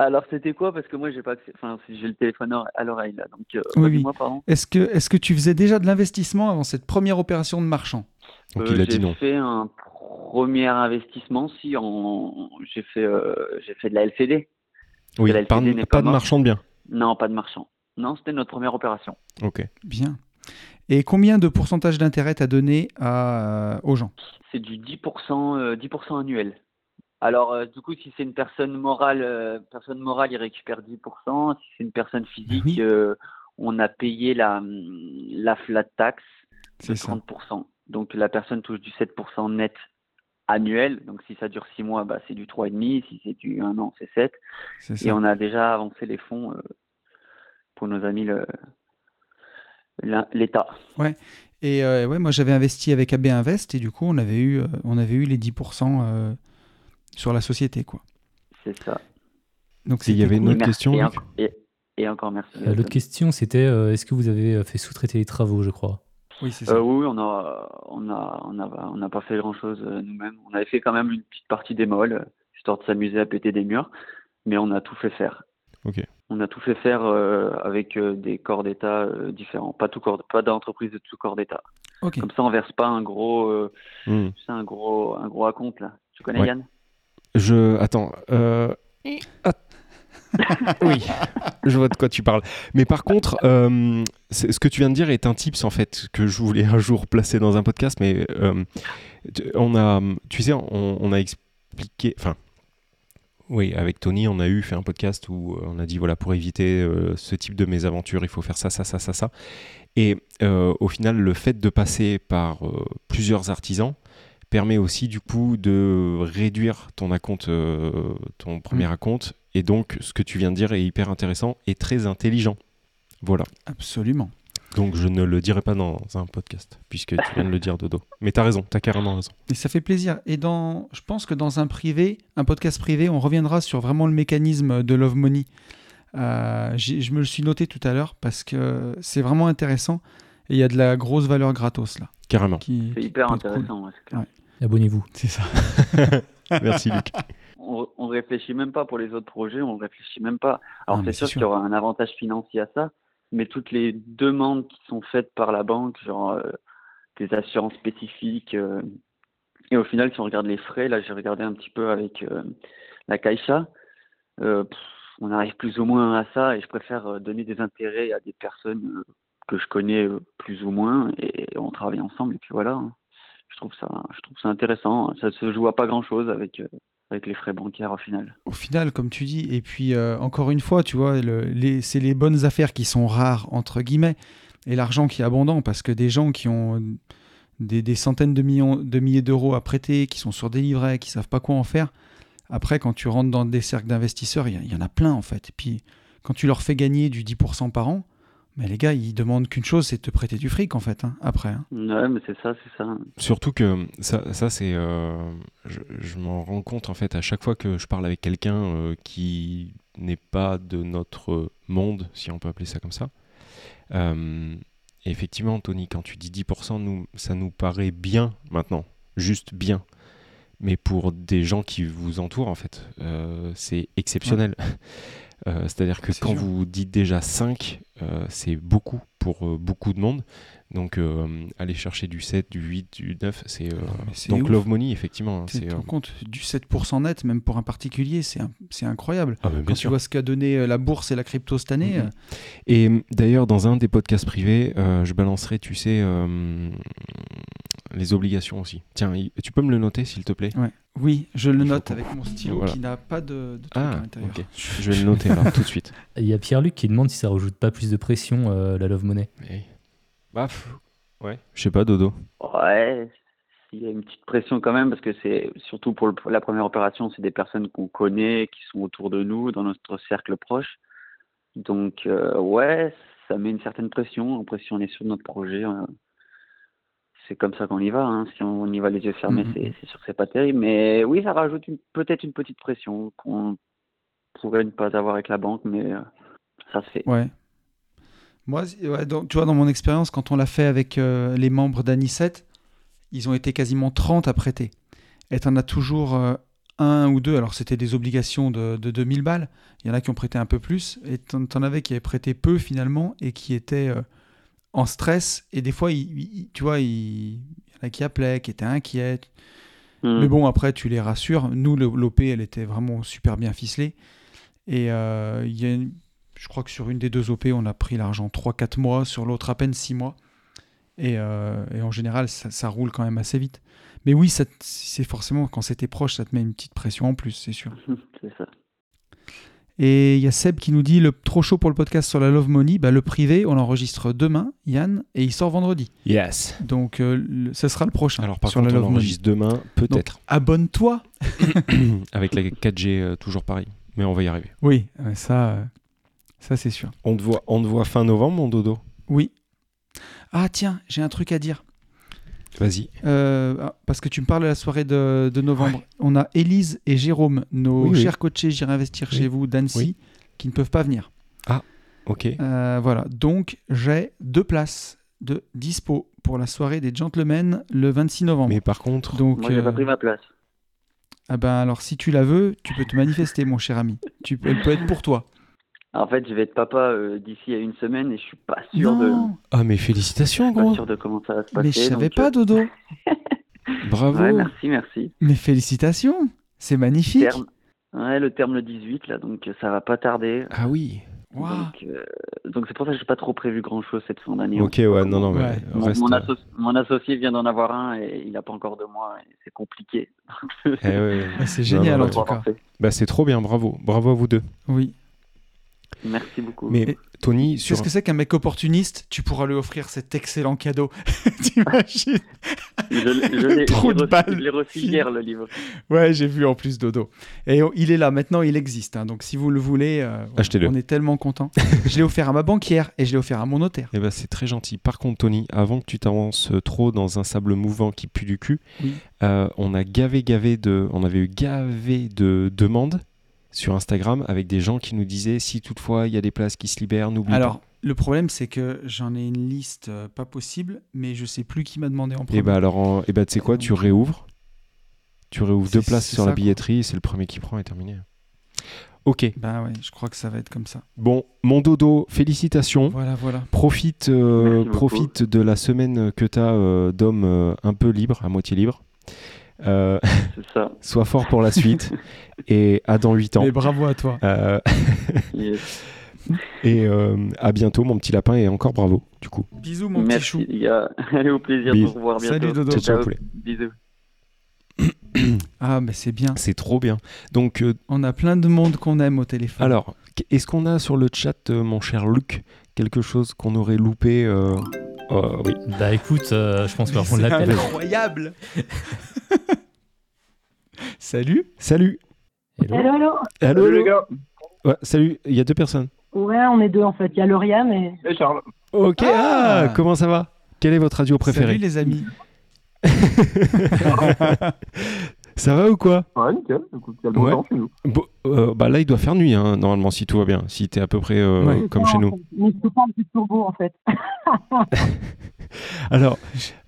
Speaker 6: Alors, c'était quoi? Parce que moi, j'ai pas accès... Enfin, j'ai le téléphone à l'oreille, là. Donc, euh,
Speaker 1: Oui, oui. Est-ce que, est-ce que tu faisais déjà de l'investissement avant cette première opération de marchand?
Speaker 2: Donc,
Speaker 6: Euh,
Speaker 2: il a dit
Speaker 6: j'ai
Speaker 2: non.
Speaker 6: fait un premier investissement, si, en... j'ai fait, euh, j'ai fait de la LCD.
Speaker 2: Oui,
Speaker 6: la
Speaker 2: pas,
Speaker 6: LCD n'est
Speaker 2: pas
Speaker 6: pas
Speaker 2: de marchand de biens.
Speaker 6: Non, pas de marchand. Non, c'était notre première opération.
Speaker 2: Ok.
Speaker 1: Bien. Et combien de pourcentage d'intérêt t'as donné à, aux gens?
Speaker 6: C'est du 10%, euh, 10% annuel. Alors, euh, du coup, si c'est une personne morale, euh, personne morale, il récupère 10%. Si c'est une personne physique,
Speaker 1: Oui.
Speaker 6: euh, on a payé la, la flat tax de
Speaker 1: C'est ça.
Speaker 6: 30%. Donc, la personne touche du 7% net annuel. Donc, si ça dure 6 mois, bah, c'est du 3,5. Si c'est du 1 an, c'est 7.
Speaker 1: C'est
Speaker 6: Et on a déjà avancé les fonds euh, pour nos amis l'État.
Speaker 1: Et euh, ouais, moi j'avais investi avec AB Invest et du coup on avait eu, euh, on avait eu les 10% euh, sur la société quoi.
Speaker 6: C'est ça.
Speaker 1: Donc
Speaker 2: il y avait une autre
Speaker 6: Merci.
Speaker 2: question,
Speaker 6: Et,
Speaker 2: Luc?
Speaker 6: en- et- et encore merci.
Speaker 3: Euh, L'autre question, c'était euh, est-ce que vous avez fait sous-traiter les travaux, je crois?
Speaker 1: Oui, c'est ça.
Speaker 6: Euh, oui, on a, on a, on a, on pas fait grand chose nous-mêmes. On avait fait quand même une petite partie des molles, euh, histoire de s'amuser à péter des murs, mais on a tout fait faire.
Speaker 2: Ok.
Speaker 6: On a tout fait faire euh, avec euh, des corps d'État euh, différents, pas tout corps, pas d'entreprise de tout corps d'État.
Speaker 1: Ok.
Speaker 6: Comme ça, on verse pas un gros, euh,
Speaker 2: Hmm.
Speaker 6: tu sais, un gros, un gros acompte là. Tu connais
Speaker 2: Ouais.
Speaker 6: Yann?
Speaker 2: Je. Attends. euh, att- [laughs] oui, je vois de quoi tu parles. Mais par contre, euh, ce que tu viens de dire est un tips en fait que je voulais un jour placer dans un podcast, mais euh, on a, tu sais, on, on a expliqué, enfin, oui, avec Tony, on a eu fait un podcast où euh, on a dit voilà pour éviter euh, ce type de mésaventure, il faut faire ça, ça, ça, ça, ça. Et au final, le fait de passer par plusieurs artisans permet aussi du coup de réduire ton acompte, euh, ton premier acompte. Et donc, ce que tu viens de dire est hyper intéressant et très intelligent. Voilà.
Speaker 1: Absolument.
Speaker 2: Donc, je ne le dirai pas dans un podcast, puisque tu viens de le dire, Dodo. Mais t'as raison, t'as carrément raison.
Speaker 1: Et ça fait plaisir. Et dans, je pense que dans un privé, un podcast privé, on reviendra sur vraiment le mécanisme de Love Money. Euh, je me le suis noté tout à l'heure parce que c'est vraiment intéressant et il y a de la grosse valeur gratos là.
Speaker 2: Carrément.
Speaker 6: C'est hyper
Speaker 1: cool.
Speaker 6: intéressant. Ouais.
Speaker 3: Abonnez-vous.
Speaker 1: C'est ça. [laughs] [laughs]
Speaker 2: Merci, Luc.
Speaker 6: On, on réfléchit même pas pour les autres projets, on réfléchit même pas. Alors c'est sûr qu'il y aura un avantage financier à ça, mais toutes les demandes qui sont faites par la banque, genre euh, des assurances spécifiques, euh, et au final, si on regarde les frais, là j'ai regardé un petit peu avec euh, la Caixa, pff, on arrive plus ou moins à ça, et je préfère donner des intérêts à des personnes que je connais plus ou moins, et on travaille ensemble, et puis voilà. hein. Je trouve ça, je trouve ça intéressant. Ça se joue à pas grand chose avec. Avec les frais bancaires au final.
Speaker 1: Au final, comme tu dis, et puis euh, encore une fois, tu vois, le- c'est les bonnes affaires qui sont rares, entre guillemets, et l'argent qui est abondant, parce que des gens qui ont des, centaines de, millions, de milliers d'euros à prêter, qui sont sur des livrets, qui savent pas quoi en faire, après, quand tu rentres dans des cercles d'investisseurs, il y, y en a plein, en fait. Et puis, quand tu leur fais gagner du 10% par an, mais les gars, ils demandent qu'une chose, c'est de te prêter du fric, en fait, hein, après. hein.
Speaker 6: Ouais, mais c'est ça, c'est ça.
Speaker 2: Surtout que ça, ça c'est. euh, je je m'en rends compte en fait à chaque fois que je parle avec quelqu'un euh, qui n'est pas de notre monde, si on peut appeler ça comme ça. Euh, effectivement, Tony, quand tu dis 10%, nous, ça nous paraît bien maintenant, juste bien. Mais pour des gens qui vous entourent, en fait, euh, c'est exceptionnel. [laughs] Euh, C'est-à-dire que quand
Speaker 1: sûr.
Speaker 2: vous dites déjà 5, euh, c'est beaucoup pour euh, beaucoup de monde. Donc, aller chercher du 7, du 8, du 9, c'est. euh,
Speaker 1: mais c'est
Speaker 2: donc,
Speaker 1: ouf.
Speaker 2: Love Money, effectivement. hein,
Speaker 1: Tu te
Speaker 2: c'est,
Speaker 1: rends compte, du 7% net, même pour un particulier, c'est incroyable.
Speaker 2: Ah, bien
Speaker 1: Quand tu vois ce qu'a donné la bourse et la crypto cette année,
Speaker 2: Mhm. Et d'ailleurs, dans un des podcasts privés, je balancerai, tu sais, les obligations aussi. Tiens, tu peux me le noter, s'il te plaît
Speaker 1: Ouais. Oui, je le note avec mon stylo
Speaker 2: Voilà.
Speaker 1: qui n'a pas de, de truc
Speaker 2: Ah,
Speaker 1: à l'intérieur.
Speaker 2: ok. Je vais le noter alors tout de suite. [laughs]
Speaker 3: Il y a Pierre-Luc qui demande si ça rajoute pas plus de pression, euh, la Love Money.
Speaker 2: Mais... Baf. Ouais. Je sais pas, Dodo.
Speaker 6: Ouais, il y a une petite pression quand même parce que c'est surtout pour, le- pour la première opération, c'est des personnes qu'on connaît, qui sont autour de nous, dans notre cercle proche. Donc euh, ouais, ça met une certaine pression. Après, si on est sur notre projet, euh, c'est comme ça qu'on y va. hein. Si on y va les yeux fermés,
Speaker 1: Mhm.
Speaker 6: c'est c'est sûr que c'est pas terrible. Mais oui, ça rajoute peut-être une petite pression qu'on pourrait ne pas avoir avec la banque, mais euh, ça se fait.
Speaker 1: Ouais. Moi, ouais, tu vois, dans mon expérience, quand on l'a fait avec euh, les membres d'Anicet, ils ont été quasiment 30 à prêter. Et tu en as toujours euh, un ou deux. Alors, c'était des obligations de, de 2000 balles. Il y en a qui ont prêté un peu plus. Et tu en avais qui avaient prêté peu finalement et qui étaient en stress. Et des fois, ils- tu vois, il y en a qui appelaient, qui étaient inquiets.
Speaker 6: Mhm.
Speaker 1: Mais bon, après, tu les rassures. Nous, l'OP, elle était vraiment super bien ficelée. Et euh, il y a une- je crois que sur une des deux OP, on a pris l'argent 3-4 mois, sur l'autre à peine 6 mois. Et, euh, et en général, ça, ça roule quand même assez vite. Mais oui, c'est forcément, quand c'était proche, ça te met une petite pression en plus, c'est sûr. [laughs]
Speaker 6: c'est ça.
Speaker 1: Et il y a Seb qui nous dit le trop chaud pour le podcast sur la Love Money. Bah, le privé, on l'enregistre demain, Yann, et il sort vendredi.
Speaker 2: Yes.
Speaker 1: Donc, euh, le- ce sera le prochain.
Speaker 2: Alors par
Speaker 1: sur
Speaker 2: contre,
Speaker 1: la
Speaker 2: on
Speaker 1: Love Money.
Speaker 2: enregistre demain, peut-être.
Speaker 1: Abonne-toi. [coughs]
Speaker 2: Avec la 4G, euh, toujours pareil. Mais on va y arriver.
Speaker 1: Oui, euh, ça, euh, ça c'est sûr.
Speaker 2: On te voit, on te voit fin novembre, mon dodo?
Speaker 1: Oui. Ah tiens, j'ai un truc à dire.
Speaker 2: Vas-y.
Speaker 1: Euh, ah, parce que tu me parles de la soirée de, de novembre. On a Élise et Jérôme, nos
Speaker 2: Oui, oui.
Speaker 1: chers coachés J'irai investir
Speaker 2: Oui.
Speaker 1: chez vous d'Annecy,
Speaker 2: Oui.
Speaker 1: qui ne peuvent pas venir.
Speaker 2: Ok.
Speaker 1: Euh, voilà, donc j'ai deux places de dispo pour la soirée des gentlemen le 26 novembre.
Speaker 2: Mais par contre,
Speaker 1: donc,
Speaker 6: Moi, j'ai
Speaker 1: euh,
Speaker 6: pas pris ma place.
Speaker 1: ah ben alors si tu la veux, tu peux te manifester, mon cher ami. Tu peux, elle peut être pour toi.
Speaker 6: En fait, je vais être papa euh, d'ici à une semaine et je suis pas sûr de,
Speaker 1: non,
Speaker 2: ah mais félicitations,
Speaker 6: pas
Speaker 2: gros.
Speaker 6: sûr de comment ça va se passer.
Speaker 1: mais je savais
Speaker 6: donc,
Speaker 1: pas, Dodo. [laughs]
Speaker 2: Bravo.
Speaker 6: Ouais, merci, merci.
Speaker 1: Mais félicitations, c'est magnifique.
Speaker 6: Terme. Ouais, le terme le 18 là, donc ça va pas tarder.
Speaker 2: Ah oui.
Speaker 6: Donc, euh, donc c'est pour ça que j'ai pas trop prévu grand chose cette fin d'année.
Speaker 2: Ok, ouais, non, non, mais
Speaker 1: Ouais.
Speaker 6: Mon,
Speaker 2: reste.
Speaker 6: mon asso- mon associé vient d'en avoir un et il a pas encore de mois et c'est compliqué.
Speaker 2: Eh ouais, ouais.
Speaker 1: Ouais, c'est génial
Speaker 2: non,
Speaker 1: en tout cas.
Speaker 2: Bah c'est trop bien, bravo, bravo à vous deux.
Speaker 1: Oui.
Speaker 6: Merci beaucoup.
Speaker 2: Mais Tony,
Speaker 1: Tu sais
Speaker 2: sur
Speaker 1: ce que c'est qu'un mec opportuniste Tu pourras lui offrir cet excellent cadeau. [laughs] T'imagines
Speaker 6: Je, je l'ai reçu,
Speaker 1: balle.
Speaker 6: je l'ai reçu hier le livre.
Speaker 1: Ouais, j'ai vu en plus Dodo. Et on- il est là, maintenant il existe. hein. donc si vous le voulez, euh, on-
Speaker 2: Achetez-le.
Speaker 1: on est tellement content. je l'ai offert à ma banquière et je l'ai offert à mon notaire.
Speaker 2: Eh ben, c'est très gentil. Par contre, Tony, avant que tu t'avances trop dans un sable mouvant qui pue du cul,
Speaker 1: Oui.
Speaker 2: euh, on a gavé, gavé de, on avait eu gavé de demandes sur Instagram avec des gens qui nous disaient si toutefois il y a des places qui se libèrent, n'oublie
Speaker 1: Alors,
Speaker 2: pas.
Speaker 1: le problème c'est que j'en ai une liste euh, pas possible, mais je sais plus qui m'a demandé en premier.
Speaker 2: Et bah alors, en- eh ben, tu sais quoi, tu réouvres, tu réouvres deux places sur
Speaker 1: ça,
Speaker 2: la billetterie, et c'est le premier qui prend et terminé. Ok,
Speaker 1: Bah ouais, je crois que ça va être comme ça.
Speaker 2: bon, mon dodo, félicitations.
Speaker 1: Voilà, voilà.
Speaker 2: Profite, euh, profite de la semaine que tu as d'homme euh, un peu libre, à moitié libre. Euh,
Speaker 6: ça. [laughs]
Speaker 2: sois fort pour la suite [laughs] et à dans 8 ans.
Speaker 1: Mais bravo à toi.
Speaker 2: Euh,
Speaker 6: Yes. [laughs]
Speaker 2: et euh, à bientôt, mon petit lapin, et encore bravo, du coup.
Speaker 1: Bisous mon petit chou.
Speaker 6: les gars. Allez au plaisir de
Speaker 2: Bis.
Speaker 6: vous revoir bientôt.
Speaker 1: Salut, Dodo.
Speaker 2: Ciao, ciao, poulet.
Speaker 6: Bisous. [coughs]
Speaker 1: Ah, mais c'est bien.
Speaker 2: C'est trop bien. Donc, euh,
Speaker 1: On a plein de monde qu'on aime au téléphone.
Speaker 2: alors, est-ce qu'on a sur le chat, euh, mon cher Luc, quelque chose qu'on aurait loupé euh, oh, Oui.
Speaker 3: Bah écoute, euh, je pense qu'on va prendre
Speaker 1: c'est
Speaker 3: l'appel.
Speaker 1: incroyable. [laughs] Salut.
Speaker 2: Salut
Speaker 3: Hello.
Speaker 7: Hello, hello.
Speaker 2: Allô,
Speaker 4: Salut les gars.
Speaker 2: Ouais, Salut, il y a deux personnes.
Speaker 7: Ouais, on est deux en fait. Il y a Lauriane et.
Speaker 4: Et Charles.
Speaker 2: Ok,
Speaker 1: Ah.
Speaker 2: ah, comment ça va? Quelle est votre radio préférée?
Speaker 1: Salut les amis. [laughs]
Speaker 2: Ça va ou quoi
Speaker 4: Ouais, nickel. Écoute, il y a le bon
Speaker 2: Ouais.
Speaker 4: temps chez nous.
Speaker 2: Bon, euh, bah Là, il doit faire nuit, hein, normalement, si tout va bien. Si t'es à peu près euh,
Speaker 1: Ouais.
Speaker 2: comme chez nous.
Speaker 7: Mais c'est pas un petit turbo en fait. [laughs]
Speaker 2: Alors,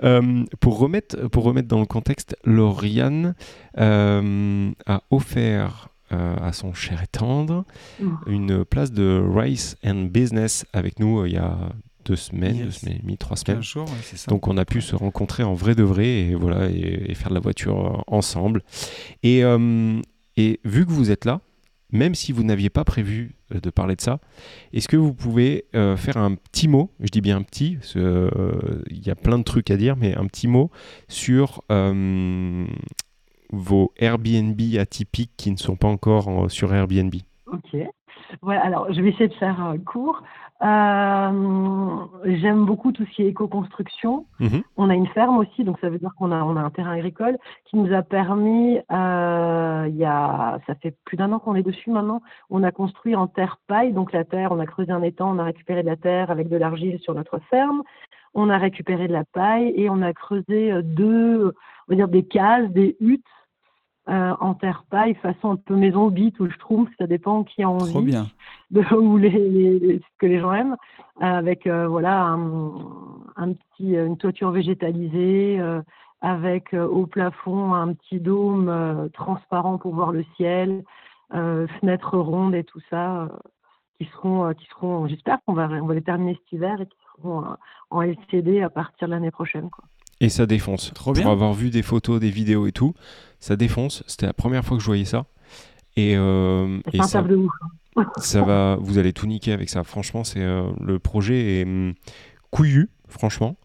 Speaker 2: euh, pour, remettre, pour remettre dans le contexte, Lauriane euh, a offert euh, à son cher et tendre
Speaker 7: Mm.
Speaker 2: une place de Rice and Business avec nous euh, il y a deux semaines,
Speaker 1: Yes.
Speaker 2: deux semaines et demie, trois semaines.
Speaker 1: 15 jours, ouais, c'est ça.
Speaker 2: Donc on a pu se rencontrer en vrai de vrai et voilà et, et faire de la voiture euh, ensemble. Et, euh, et vu que vous êtes là, même si vous n'aviez pas prévu euh, de parler de ça, est-ce que vous pouvez euh, faire un petit mot, je dis bien un petit, parce que, euh, il y a plein de trucs à dire, mais un petit mot sur euh, vos Airbnb atypiques qui ne sont pas encore en- sur Airbnb?
Speaker 7: Ok. Ouais, alors je vais essayer de faire euh, court. Euh, J'aime beaucoup tout ce qui est éco-construction.
Speaker 2: Mhm.
Speaker 7: On a une ferme aussi, donc ça veut dire qu'on a, on a un terrain agricole qui nous a permis, euh, il y a, ça fait plus d'un an qu'on est dessus maintenant, on a construit en terre paille, donc la terre, on a creusé un étang, on a récupéré de la terre avec de l'argile sur notre ferme, on a récupéré de la paille et on a creusé euh, deux, on va dire des cases, des huttes euh, en terre paille, façon un peu maison bite ou je trouve, ça dépend qui a envie
Speaker 1: Trop bien. [laughs]
Speaker 7: de ou les, les- ce que les gens aiment, euh, avec euh, voilà un, un petit une toiture végétalisée, euh, avec au plafond un petit dôme transparent pour voir le ciel, fenêtres rondes et tout ça, qui seront qui seront, j'espère qu'on va on va les terminer cet hiver et qui seront en LCD à partir de l'année prochaine. Quoi.
Speaker 2: Et ça défonce.
Speaker 1: Trop
Speaker 2: Pour
Speaker 1: bien.
Speaker 2: avoir vu des photos, des vidéos et tout, ça défonce. C'était la première fois que je voyais ça. Et, euh, et
Speaker 7: un
Speaker 2: ça,
Speaker 7: de ouf. [laughs]
Speaker 2: ça va, vous allez tout niquer avec ça. Franchement, c'est euh, le projet est hum, couillu, franchement.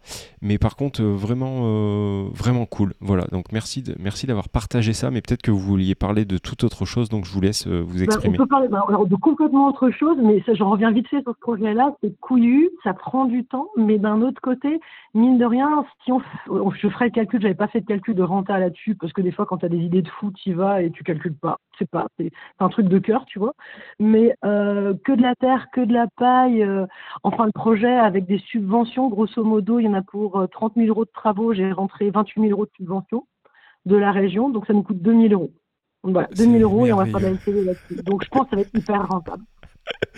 Speaker 2: Mais par contre, euh, vraiment, euh, vraiment cool. Voilà. Donc merci, de, merci d'avoir partagé ça. Mais peut-être que vous vouliez parler de toute autre chose, donc je vous laisse euh, vous
Speaker 7: Ben, on
Speaker 2: exprimer.
Speaker 7: peut parler ben, alors, de complètement autre chose, mais ça, j'en reviens vite fait sur ce projet-là. C'est couillu, ça prend du temps, mais d'un autre côté, mine de rien, si on, je ferai le calcul, j'avais pas fait de calcul de renta là-dessus, parce que des fois, quand tu as des idées de fou, tu y vas et tu calcules pas. C'est pas, c'est c'est un truc de cœur, tu vois. Mais euh, que de la terre, que de la paille, euh, enfin le projet avec des subventions, grosso modo, il y en a pour euh, 30 000 euros de travaux, j'ai rentré 28 000 euros de subventions de la région, donc ça nous coûte 2 000 euros. Donc voilà, 2 000
Speaker 1: C'est
Speaker 7: euros et on va faire de la. LCD là-dessus. Donc je pense que ça va être hyper rentable.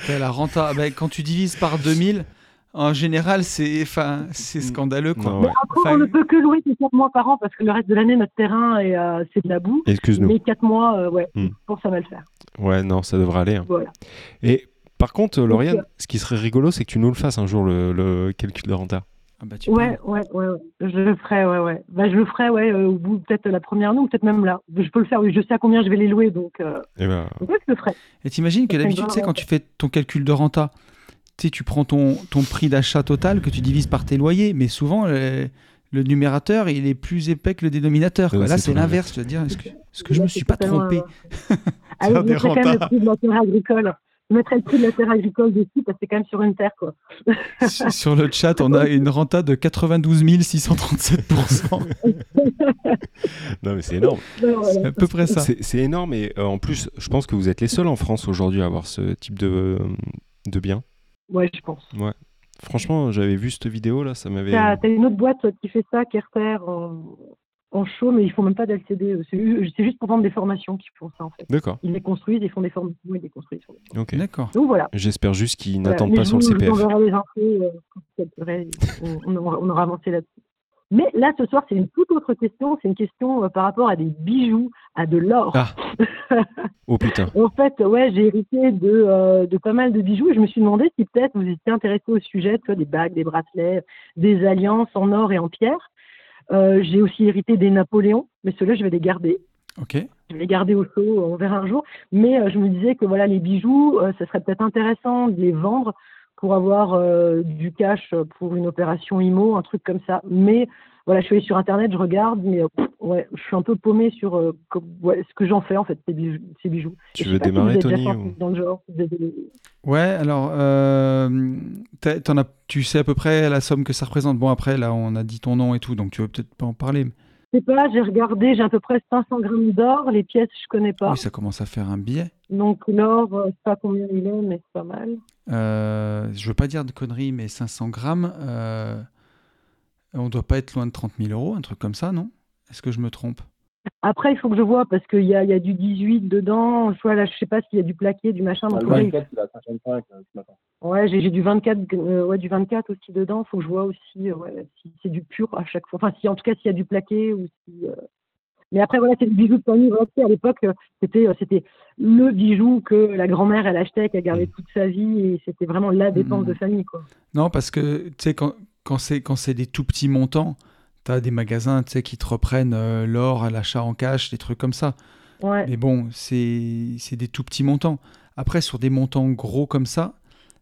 Speaker 1: Ouais, La renta, ben, quand tu divises par 2000, en général, c'est enfin, c'est scandaleux. Quoi.
Speaker 2: Non,
Speaker 7: Mais
Speaker 2: ouais.
Speaker 7: après,
Speaker 1: Enfin,
Speaker 7: on ne peut que louer que 4 mois par an parce que le reste de l'année, notre terrain, est, euh, c'est de la boue.
Speaker 2: Excuse-nous.
Speaker 7: Mais 4 mois, euh, ouais,
Speaker 2: Hmm.
Speaker 7: je pense que ça va le faire.
Speaker 2: Ouais, non, ça devrait aller. hein.
Speaker 7: Voilà.
Speaker 2: Et par contre, euh, Lauriane,
Speaker 7: euh,
Speaker 2: ce qui serait rigolo, c'est que tu nous le fasses un jour, le, le calcul de renta.
Speaker 1: Ah bah, tu
Speaker 7: Ouais, ouais, ouais, ouais. Je le ferai, ouais, ouais. Bah, je le ferai, ouais, euh, au bout peut-être la première année ou peut-être même là. Je peux le faire, oui, je sais à combien je vais les louer, donc, euh,
Speaker 2: Et ben,
Speaker 7: donc ouais, je le ferai.
Speaker 1: Et t'imagines que d'habitude, tu sais, quand tu fais ton calcul de renta, tu sais, tu prends ton, ton prix d'achat total que tu divises par tes loyers, mais souvent, le, le numérateur, il est plus épais que le dénominateur.
Speaker 2: Ouais,
Speaker 1: quoi. Là,
Speaker 2: c'est
Speaker 1: c'est l'inverse. Je veux dire, est-ce que, est-ce que je me
Speaker 7: c'est
Speaker 1: suis pas trompé
Speaker 7: euh, [laughs] je
Speaker 1: des
Speaker 7: mettrai quand même le prix de agricole. Je mettrai le prix de la terre agricole dessus parce que c'est quand même sur une terre, quoi.
Speaker 1: Sur le chat, on a une renta de 92 637%. [laughs]
Speaker 2: non, mais c'est énorme.
Speaker 7: Voilà.
Speaker 1: C'est à peu près ça.
Speaker 2: C'est énorme et euh, en plus, je pense que vous êtes les seuls en France aujourd'hui à avoir ce type de, de bien.
Speaker 7: Ouais, je pense.
Speaker 2: Franchement, j'avais vu cette vidéo là, ça m'avait.
Speaker 7: T'as une autre boîte toi, qui fait ça, Kerter, en, en chaud, mais ils font même pas d'LCD. euh, C'est ju- c'est juste pour vendre des formations qu'ils font ça, en fait.
Speaker 2: D'accord,
Speaker 7: Ils les construisent, ils font des formations, ils les construisent.
Speaker 2: ok.
Speaker 1: D'accord.
Speaker 7: Donc voilà.
Speaker 2: J'espère juste qu'ils n'attendent pas sur le CPF.
Speaker 7: enverrai les infos. euh, on, on aura, on aura avancé là-dessus. Mais là, ce soir, c'est une toute autre question. C'est une question euh, par rapport à des bijoux, à de l'or.
Speaker 2: Ah. [laughs] Oh putain.
Speaker 7: En fait, ouais, j'ai hérité de, euh, de pas mal de bijoux et je me suis demandé si peut-être vous étiez intéressé au sujet, tu vois, des bagues, des bracelets, des alliances en or et en pierre. Euh, j'ai aussi hérité des Napoléons, mais ceux-là, je vais les garder.
Speaker 1: Ok.
Speaker 7: Je vais les garder au chaud, on verra un jour. Mais euh, je me disais que voilà, les bijoux, euh, ça serait peut-être intéressant de les vendre pour avoir euh, du cash pour une opération IMO, un truc comme ça. Mais voilà, je suis allée sur Internet, je regarde, mais euh, pff, ouais, je suis un peu paumée sur euh, comme- ouais, ce que j'en fais en fait, ces bijoux. Ces bijoux.
Speaker 2: Tu
Speaker 7: je
Speaker 2: veux
Speaker 7: si
Speaker 2: démarrer, Tony, ou-
Speaker 7: dans le genre
Speaker 1: Ouais, alors, euh, t'as- t'en as, tu sais à peu près la somme que ça représente. Bon, après, là, on a dit ton nom et tout, donc tu veux peut-être pas en parler.
Speaker 7: Je sais pas, j'ai regardé, j'ai à peu près 500 grammes d'or. Les pièces, je connais pas.
Speaker 1: Oui, ça commence à faire un billet.
Speaker 7: Donc l'or, je sais pas combien il est, mais c'est pas mal.
Speaker 1: Euh, je veux pas dire de conneries, mais 500 grammes, euh, on doit pas être loin de 30 000 euros, un truc comme ça, non? Est-ce que je me trompe?
Speaker 7: Après, il faut que je vois parce qu'il y a, il y a du 18 dedans. Je vois là, je sais pas s'il y a du plaqué, du machin. Donc,
Speaker 5: le
Speaker 7: ouais,
Speaker 5: 24, il a 55 euh, ce matin.
Speaker 7: ouais, j'ai j'ai du 24, euh, ouais, du 24 aussi dedans. Il faut que je vois aussi euh, ouais, si c'est du pur à chaque fois. Enfin, si en tout cas s'il y a du plaqué ou si. euh, Mais après, voilà, c'est du bijou de famille. Voilà, à l'époque, euh, c'était euh, c'était le bijou que la grand-mère elle achetait, qu'elle gardait toute sa vie, et c'était vraiment la dépense
Speaker 1: Mhm.
Speaker 7: de famille, quoi.
Speaker 1: Non, parce que, tu sais, quand, quand c'est quand c'est des tout petits montants, tu as des magasins, tu sais, qui te reprennent euh, l'or à l'achat en cash, des trucs comme ça.
Speaker 7: Ouais.
Speaker 1: Mais bon, c'est c'est des tout petits montants. Après, sur des montants gros comme ça,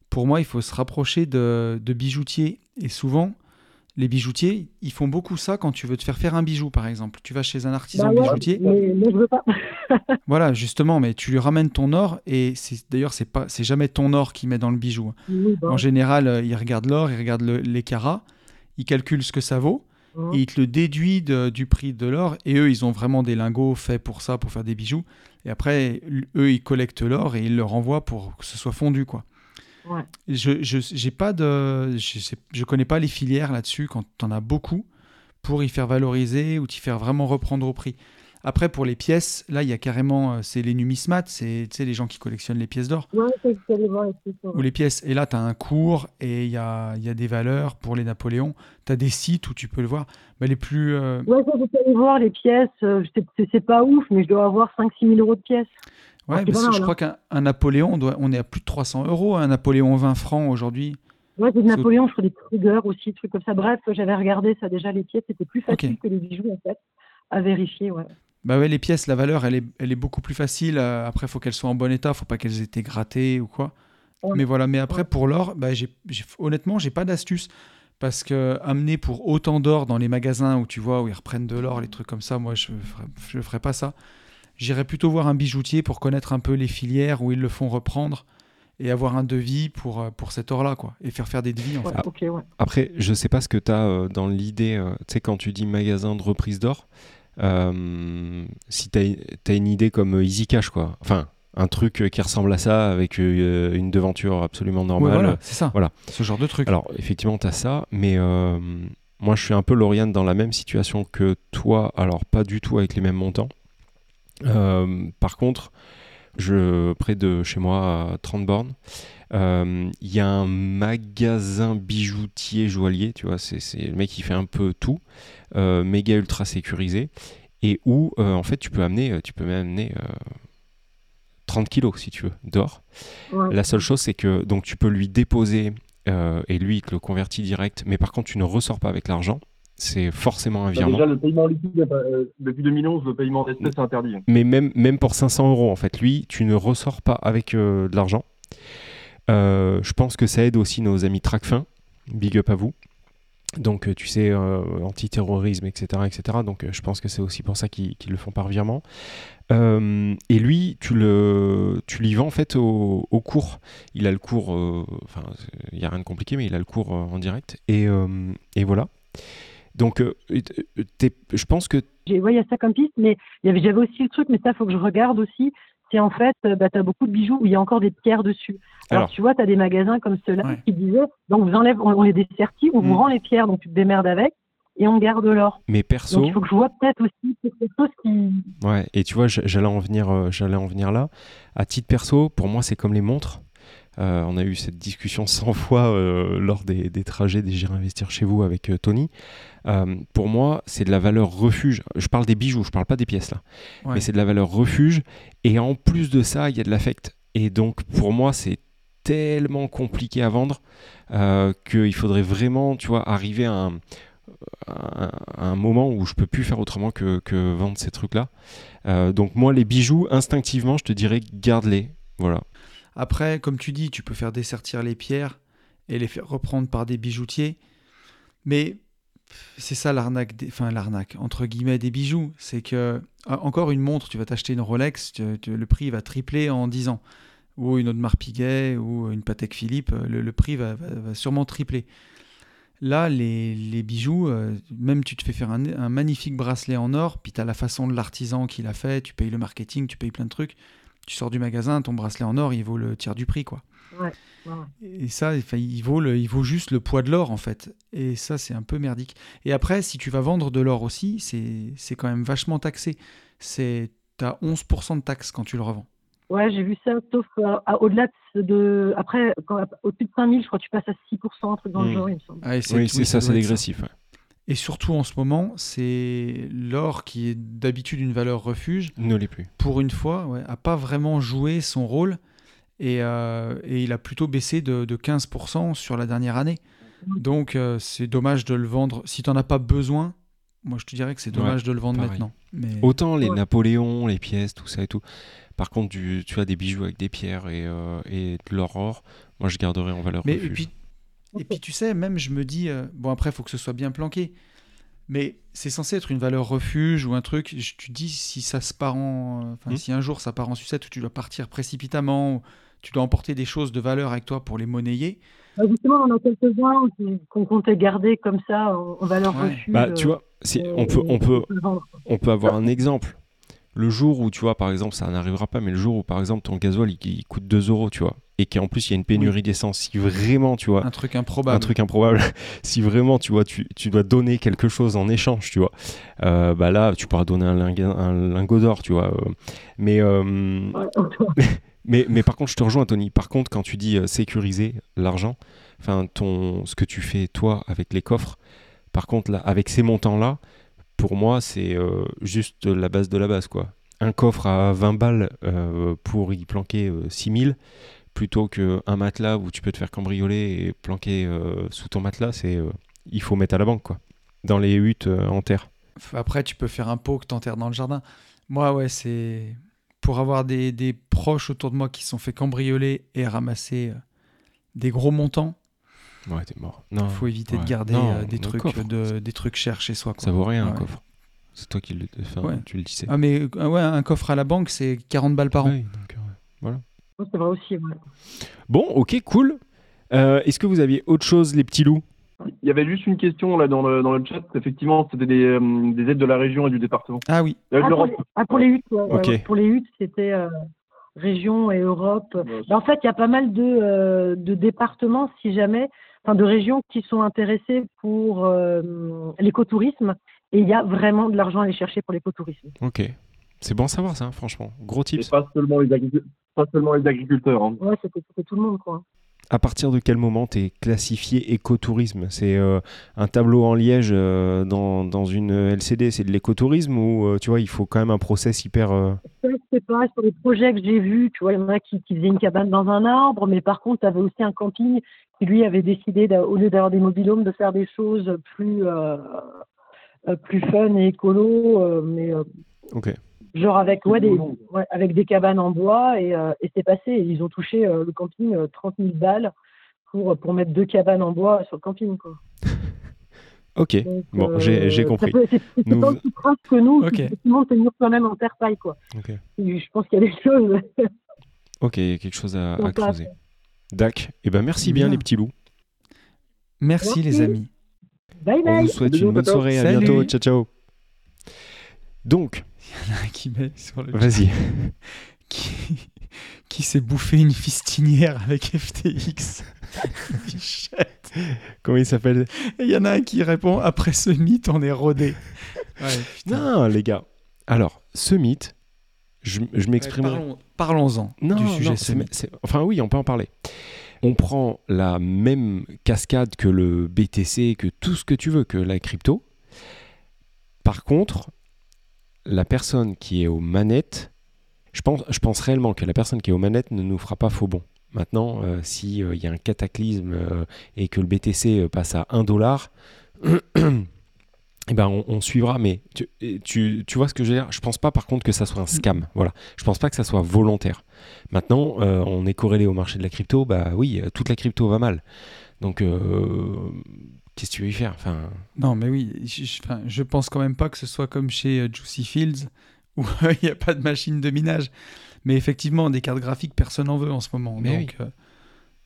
Speaker 1: pour moi, il faut se rapprocher de, de bijoutiers. Et souvent, Les bijoutiers, ils font beaucoup ça quand tu veux te faire faire un bijou, par exemple. Tu vas chez un artisan
Speaker 7: Bah ouais,
Speaker 1: bijoutier.
Speaker 7: mais moi, je veux pas. [laughs]
Speaker 1: Voilà, justement, mais tu lui ramènes ton or et c'est d'ailleurs c'est pas c'est jamais ton or qu'il met dans le bijou. hein.
Speaker 7: Oui, bah,
Speaker 1: En général, euh, il regarde l'or, il regarde le- les carats, il calcule ce que ça vaut
Speaker 7: hein.
Speaker 1: et il te le déduit de- du prix de l'or. Et eux, ils ont vraiment des lingots faits pour ça, pour faire des bijoux. Et après, eux, ils collectent l'or et ils le renvoient pour que ce soit fondu, quoi.
Speaker 7: Ouais.
Speaker 1: Je je j'ai pas de je, sais- je connais pas les filières là-dessus quand t'en as beaucoup pour y faire valoriser ou t'y faire vraiment reprendre au prix. Après, pour les pièces, là, il y a carrément, euh, c'est les numismates, c'est les gens qui collectionnent les pièces d'or
Speaker 7: Ouais, c'est
Speaker 1: ou les pièces. Et là, tu as un cours et il y a, y a des valeurs pour les Napoléons. Tu as des sites où tu peux le voir. Mais les plus. euh,
Speaker 7: Ouais, ça, je suis allée voir les pièces. euh, je sais- c'est- C'est pas ouf, mais je dois avoir 5-6 000 euros de pièces.
Speaker 1: Ouais, parce que
Speaker 7: mal,
Speaker 1: je
Speaker 7: hein.
Speaker 1: crois qu'un un Napoléon, on, doit, on est à plus de 300 euros. Un Napoléon 20 francs aujourd'hui.
Speaker 7: Ouais, c'est de Napoléon, je crois des Kruger aussi, trucs comme ça. Bref, j'avais regardé ça déjà, les pièces, c'était plus facile que les bijoux, en fait, à vérifier, ouais.
Speaker 1: Bah ouais, les pièces, la valeur, elle est, elle est beaucoup plus facile. Euh, Après, il faut qu'elles soient en bon état. faut pas qu'elles aient été grattées ou quoi.
Speaker 7: Ouais.
Speaker 1: Mais voilà. Mais après, pour l'or, bah, j'ai, j'ai- honnêtement, j'ai pas d'astuce. Parce que amener pour autant d'or dans les magasins où tu vois, où ils reprennent de l'or, les trucs comme ça, moi, je ferais, je ferais pas ça. J'irais plutôt voir un bijoutier pour connaître un peu les filières où ils le font reprendre et avoir un devis pour, euh, pour cet or-là, quoi. Et faire faire des devis, en
Speaker 7: Ouais,
Speaker 1: fait.
Speaker 7: ouais.
Speaker 2: Après, je sais pas ce que tu as dans l'idée, euh, tu sais, quand tu dis magasin de reprise d'or, euh, si tu as, une idée comme euh, Easy Cash, quoi. Enfin, un truc euh, qui ressemble à ça avec euh, une devanture absolument
Speaker 1: Ouais,
Speaker 2: normale.
Speaker 1: voilà, c'est ça.
Speaker 2: Voilà.
Speaker 1: Ce genre de truc.
Speaker 2: Alors, effectivement, tu as ça, mais euh, moi, je suis un peu, Lauriane, dans la même situation que toi. Alors, pas du tout avec les mêmes montants. Euh, par contre, je, près de chez moi, à 30 bornes, euh, il y a un magasin bijoutier joaillier, tu vois, c'est le mec qui fait un peu tout, euh, méga ultra sécurisé, et où, euh, en fait, tu peux amener, tu peux même amener euh, 30 kilos, si tu veux, d'or.
Speaker 7: Ouais.
Speaker 2: La seule chose, c'est que donc tu peux lui déposer euh, et lui, il te le convertit direct, mais par contre, tu ne ressors pas avec l'argent. C'est forcément un
Speaker 5: Bah,
Speaker 2: virement.
Speaker 5: déjà, le paiement liquide, euh, depuis 2011, le paiement en espèces est interdit.
Speaker 2: Mais même, même pour 500 euros, en fait, lui, tu ne ressors pas avec euh, de l'argent. Euh, je pense que ça aide aussi nos amis Tracfin. Big up à vous. Donc, euh, tu sais, antiterrorisme, etc., etc. Donc, je pense que c'est aussi pour ça qu'ils le font par virement. Euh, et lui, tu, le, tu lui vends en fait au, au cours. Il a le cours, euh, enfin, il n'y a rien de compliqué, mais il a le cours euh, en direct. Et, et voilà. Donc, euh, t'es- je pense que
Speaker 7: J'ai- ouais, il y a ça comme piste, mais il y avait, j'avais aussi le truc, mais ça, il faut que je regarde aussi. C'est en fait, euh, bah, tu as beaucoup de bijoux où il y a encore des pierres dessus. Alors,
Speaker 2: Alors.
Speaker 7: tu vois, tu as des magasins comme ceux-là
Speaker 1: Ouais.
Speaker 7: qui disaient, donc vous enlève, on, on les dessertit, on
Speaker 1: Mm.
Speaker 7: vous rend les pierres, donc tu te démerdes avec, et on garde l'or. Donc
Speaker 2: persos.
Speaker 7: il faut que je vois peut-être aussi quelque chose qui.
Speaker 2: Ouais, et tu vois, j'allais en venir, euh, j'allais en venir là. À titre perso, pour moi, c'est comme les montres. Euh, on a eu cette discussion [laughs] 100 fois euh, lors des, des trajets des J'irai investir chez vous avec euh, Tony. Pour moi, c'est de la valeur refuge. Je parle des bijoux, je parle pas des pièces là.
Speaker 1: Ouais.
Speaker 2: Mais c'est de la valeur refuge. Et en plus de ça, il y a de l'affect. Et donc, pour moi, c'est tellement compliqué à vendre qu'il faudrait vraiment, tu vois, arriver à un, à moment où je peux plus faire autrement que, que vendre ces trucs-là. Donc moi, les bijoux, instinctivement, je te dirais, garde-les. Voilà.
Speaker 1: Après, comme tu dis, tu peux faire dessertir les pierres et les faire reprendre par des bijoutiers. Mais c'est ça l'arnaque, des- l'arnaque, entre guillemets, des bijoux. C'est que, ah, encore une montre, tu vas t'acheter une Rolex, le prix va tripler en 10 ans. Ou une Audemars Piguet, ou une Patek Philippe, le, le prix va, sûrement tripler. Là, les, les bijoux, euh, même tu te fais faire un, un magnifique bracelet en or, puis tu as la façon de l'artisan qui l'a fait, tu payes le marketing, tu payes plein de trucs. Tu sors du magasin, ton bracelet en or, il vaut le tiers du prix, quoi.
Speaker 7: Ouais, ouais.
Speaker 1: Et ça, enfin, il, vaut le, il vaut juste le poids de l'or, en fait. Et ça, c'est un peu merdique. Et après, si tu vas vendre de l'or aussi, c'est c'est quand même vachement taxé. Tu as 11% de taxes quand tu le revends.
Speaker 7: Ouais, j'ai vu ça, sauf euh, au-delà de, de- Après, quand- au-dessus de 5000, je crois que tu passes à 6%, un truc dans le
Speaker 2: Mm.
Speaker 7: genre, il me semble.
Speaker 1: Ah,
Speaker 2: Oui, c'est ça, c'est dégressif. ouais.
Speaker 1: Et surtout en ce moment, c'est l'or qui est d'habitude une valeur refuge.
Speaker 2: Ne l'est plus.
Speaker 1: Pour une fois, ouais, a pas vraiment joué son rôle. Et, euh, et il a plutôt baissé de, de 15% sur la dernière année. Donc euh, c'est dommage de le vendre. Si tu n'en as pas besoin, moi je te dirais que c'est dommage de le vendre
Speaker 2: pareil.
Speaker 1: maintenant. Mais...
Speaker 2: Autant les
Speaker 7: Ouais.
Speaker 2: Napoléons, les pièces, tout ça et tout. Par contre, du, tu as des bijoux avec des pierres et, euh, et de l'or or, moi je garderais en valeur
Speaker 1: Mais et
Speaker 2: refuge.
Speaker 1: puis, Et puis tu sais, même je me dis, euh, bon après, il faut que ce soit bien planqué. Mais c'est censé être une valeur refuge ou un truc. je- Tu dis si ça se part en. Enfin,
Speaker 2: Hmm.
Speaker 1: si un jour ça part en sucette ou tu dois partir précipitamment, ou tu dois emporter des choses de valeur avec toi pour les monnayer.
Speaker 7: Bah, justement, on a quelques-uns qu'on comptait garder comme ça en, valeur
Speaker 1: Ouais.
Speaker 7: refuge.
Speaker 2: Bah, tu vois, si, on, peut, on, peut,
Speaker 7: le vendre.
Speaker 2: on peut avoir un exemple. Le jour où, tu vois, par exemple, ça n'arrivera pas, mais le jour où, par exemple, ton gasoil, il, il coûte 2 euros, tu vois, et qu'en plus, il y a une pénurie d'essence, si vraiment, tu vois,
Speaker 1: Un truc improbable.
Speaker 2: un truc improbable, [laughs] si vraiment, tu vois, tu, tu dois donner quelque chose en échange, tu vois, euh, bah là, tu pourras donner un, lingot d'or, tu vois. euh. mais, euh, [laughs] mais, mais par contre, je te rejoins, Tony. Par contre, quand tu dis euh, sécuriser l'argent, enfin, ton, ce que tu fais, toi, avec les coffres, par contre, là, avec ces montants-là, pour moi, c'est euh, juste la base de la base, quoi. Un coffre à 20 balles euh, pour y planquer euh, 6000, plutôt qu'un matelas où tu peux te faire cambrioler et planquer euh, sous ton matelas, c'est euh, il faut mettre à la banque, quoi. Dans les huttes euh, en terre.
Speaker 1: Après, tu peux faire un pot que t'enterres dans le jardin. Moi, ouais, c'est pour avoir des, des proches autour de moi qui sont fait cambrioler et ramasser euh, des gros montants.
Speaker 2: Ouais, t'es mort. Non,
Speaker 1: Il faut éviter
Speaker 2: ouais.
Speaker 1: de garder
Speaker 2: Non,
Speaker 1: euh, des trucs
Speaker 2: coffre.
Speaker 1: de, des trucs chers chez soi. quoi.
Speaker 2: ça vaut rien, un coffre. C'est toi qui le, enfin,
Speaker 1: Ouais.
Speaker 2: tu le disais.
Speaker 1: Ah mais euh, ouais, un coffre à la banque, c'est 40 balles par an.
Speaker 2: Oui, donc, euh,
Speaker 7: vrai aussi. ouais.
Speaker 2: Bon, ok, cool. Euh, Est-ce que vous aviez autre chose, les petits loups?
Speaker 8: Il y avait juste une question là dans le, dans le chat. Effectivement, c'était des, euh, des aides de la région et du département.
Speaker 1: Ah oui.
Speaker 7: Ah,
Speaker 8: le
Speaker 7: pour, les, ah, pour les huttes, pour les huttes, c'était euh, région et Europe. Bah, en fait, il y a pas mal de, euh, de départements, si jamais, enfin de régions qui sont intéressées pour euh, l'écotourisme. Et il y a vraiment de l'argent à aller chercher pour l'écotourisme.
Speaker 2: Ok. C'est bon à savoir ça, franchement. Gros
Speaker 8: Et
Speaker 2: tips.
Speaker 8: pas seulement les, pas seulement les agriculteurs. hein.
Speaker 7: Ouais, c'était c'était tout le monde, quoi.
Speaker 2: À partir de quel moment t'es classifié écotourisme? C'est euh, un tableau en liège euh, dans, dans une LCD, c'est de l'écotourisme ou euh, tu vois, il faut quand même un process hyper.
Speaker 7: Ça, c'est pareil sur les projets que j'ai vus. Tu vois, il y en a qui, qui faisaient une cabane dans un arbre, mais par contre, tu avais aussi un camping qui, lui, avait décidé, au lieu d'avoir des mobilhomes, de faire des choses plus, plus fun et écolo, mais
Speaker 2: Ok.
Speaker 7: Genre avec, ouais, des, ouais, avec des cabanes en bois, et, euh, et c'est passé. Ils ont touché euh, le camping euh, 30 000 balles pour, pour mettre deux cabanes en bois sur le camping. Quoi. [laughs]
Speaker 2: Ok.
Speaker 7: Donc,
Speaker 2: Bon, j'ai- compris.
Speaker 7: C'est
Speaker 2: Nous-
Speaker 7: pas aussi que nous,
Speaker 1: Ok.
Speaker 7: tout le monde mis quand même en terre paille. Quoi.
Speaker 2: Ok.
Speaker 7: Et je pense qu'il y a des choses. [laughs]
Speaker 2: Ok, il y a quelque chose à, creuser. Dac. Et ben merci bien,
Speaker 1: Bien.
Speaker 2: les petits loups.
Speaker 1: Merci,
Speaker 7: Merci.
Speaker 1: les amis.
Speaker 7: Bye
Speaker 2: On
Speaker 7: bye.
Speaker 2: vous souhaite
Speaker 8: Bisous,
Speaker 2: une bonne soirée. À
Speaker 1: Salut.
Speaker 2: bientôt. Ciao, ciao. Donc,
Speaker 1: qui met sur le
Speaker 2: vas-y. [laughs]
Speaker 1: qui, qui s'est bouffé une fistinière avec FTX. [laughs]
Speaker 2: Comment il s'appelle?
Speaker 1: Il y en a un qui répond après ce mythe, on est rodé. Ouais.
Speaker 2: Non, les gars. Alors, ce mythe, je, je
Speaker 1: Ouais, parlons- Parlons-en du sujet
Speaker 2: non,
Speaker 1: ce
Speaker 2: c'est-
Speaker 1: mythe.
Speaker 2: c'est- enfin oui, on peut en parler. On prend la même cascade que le BTC, que tout ce que tu veux, que la crypto. Par contre, la personne qui est aux manettes, je pense, je pense réellement que la personne qui est aux manettes ne nous fera pas faux bon. Maintenant, euh, s'il y a un cataclysme euh, et que le BTC euh, passe à 1 dollar, [coughs] eh ben on, on suivra. Mais tu, et tu, tu vois ce que je veux dire? Je pense pas par contre que ça soit un scam. Voilà. Je pense pas que ça soit volontaire. Maintenant, euh, on est corrélé au marché de la crypto. Bah oui, euh, toute la crypto va mal. Donc, euh, qu'est-ce que tu veux y faire? Enfin,
Speaker 1: Non, mais oui, je, je- enfin, je pense quand même pas que ce soit comme chez euh, Juicy Fields [laughs] où il n'y a pas de machine de minage. Mais effectivement, des cartes graphiques, personne n'en veut en ce moment.
Speaker 2: Mais
Speaker 1: donc, euh,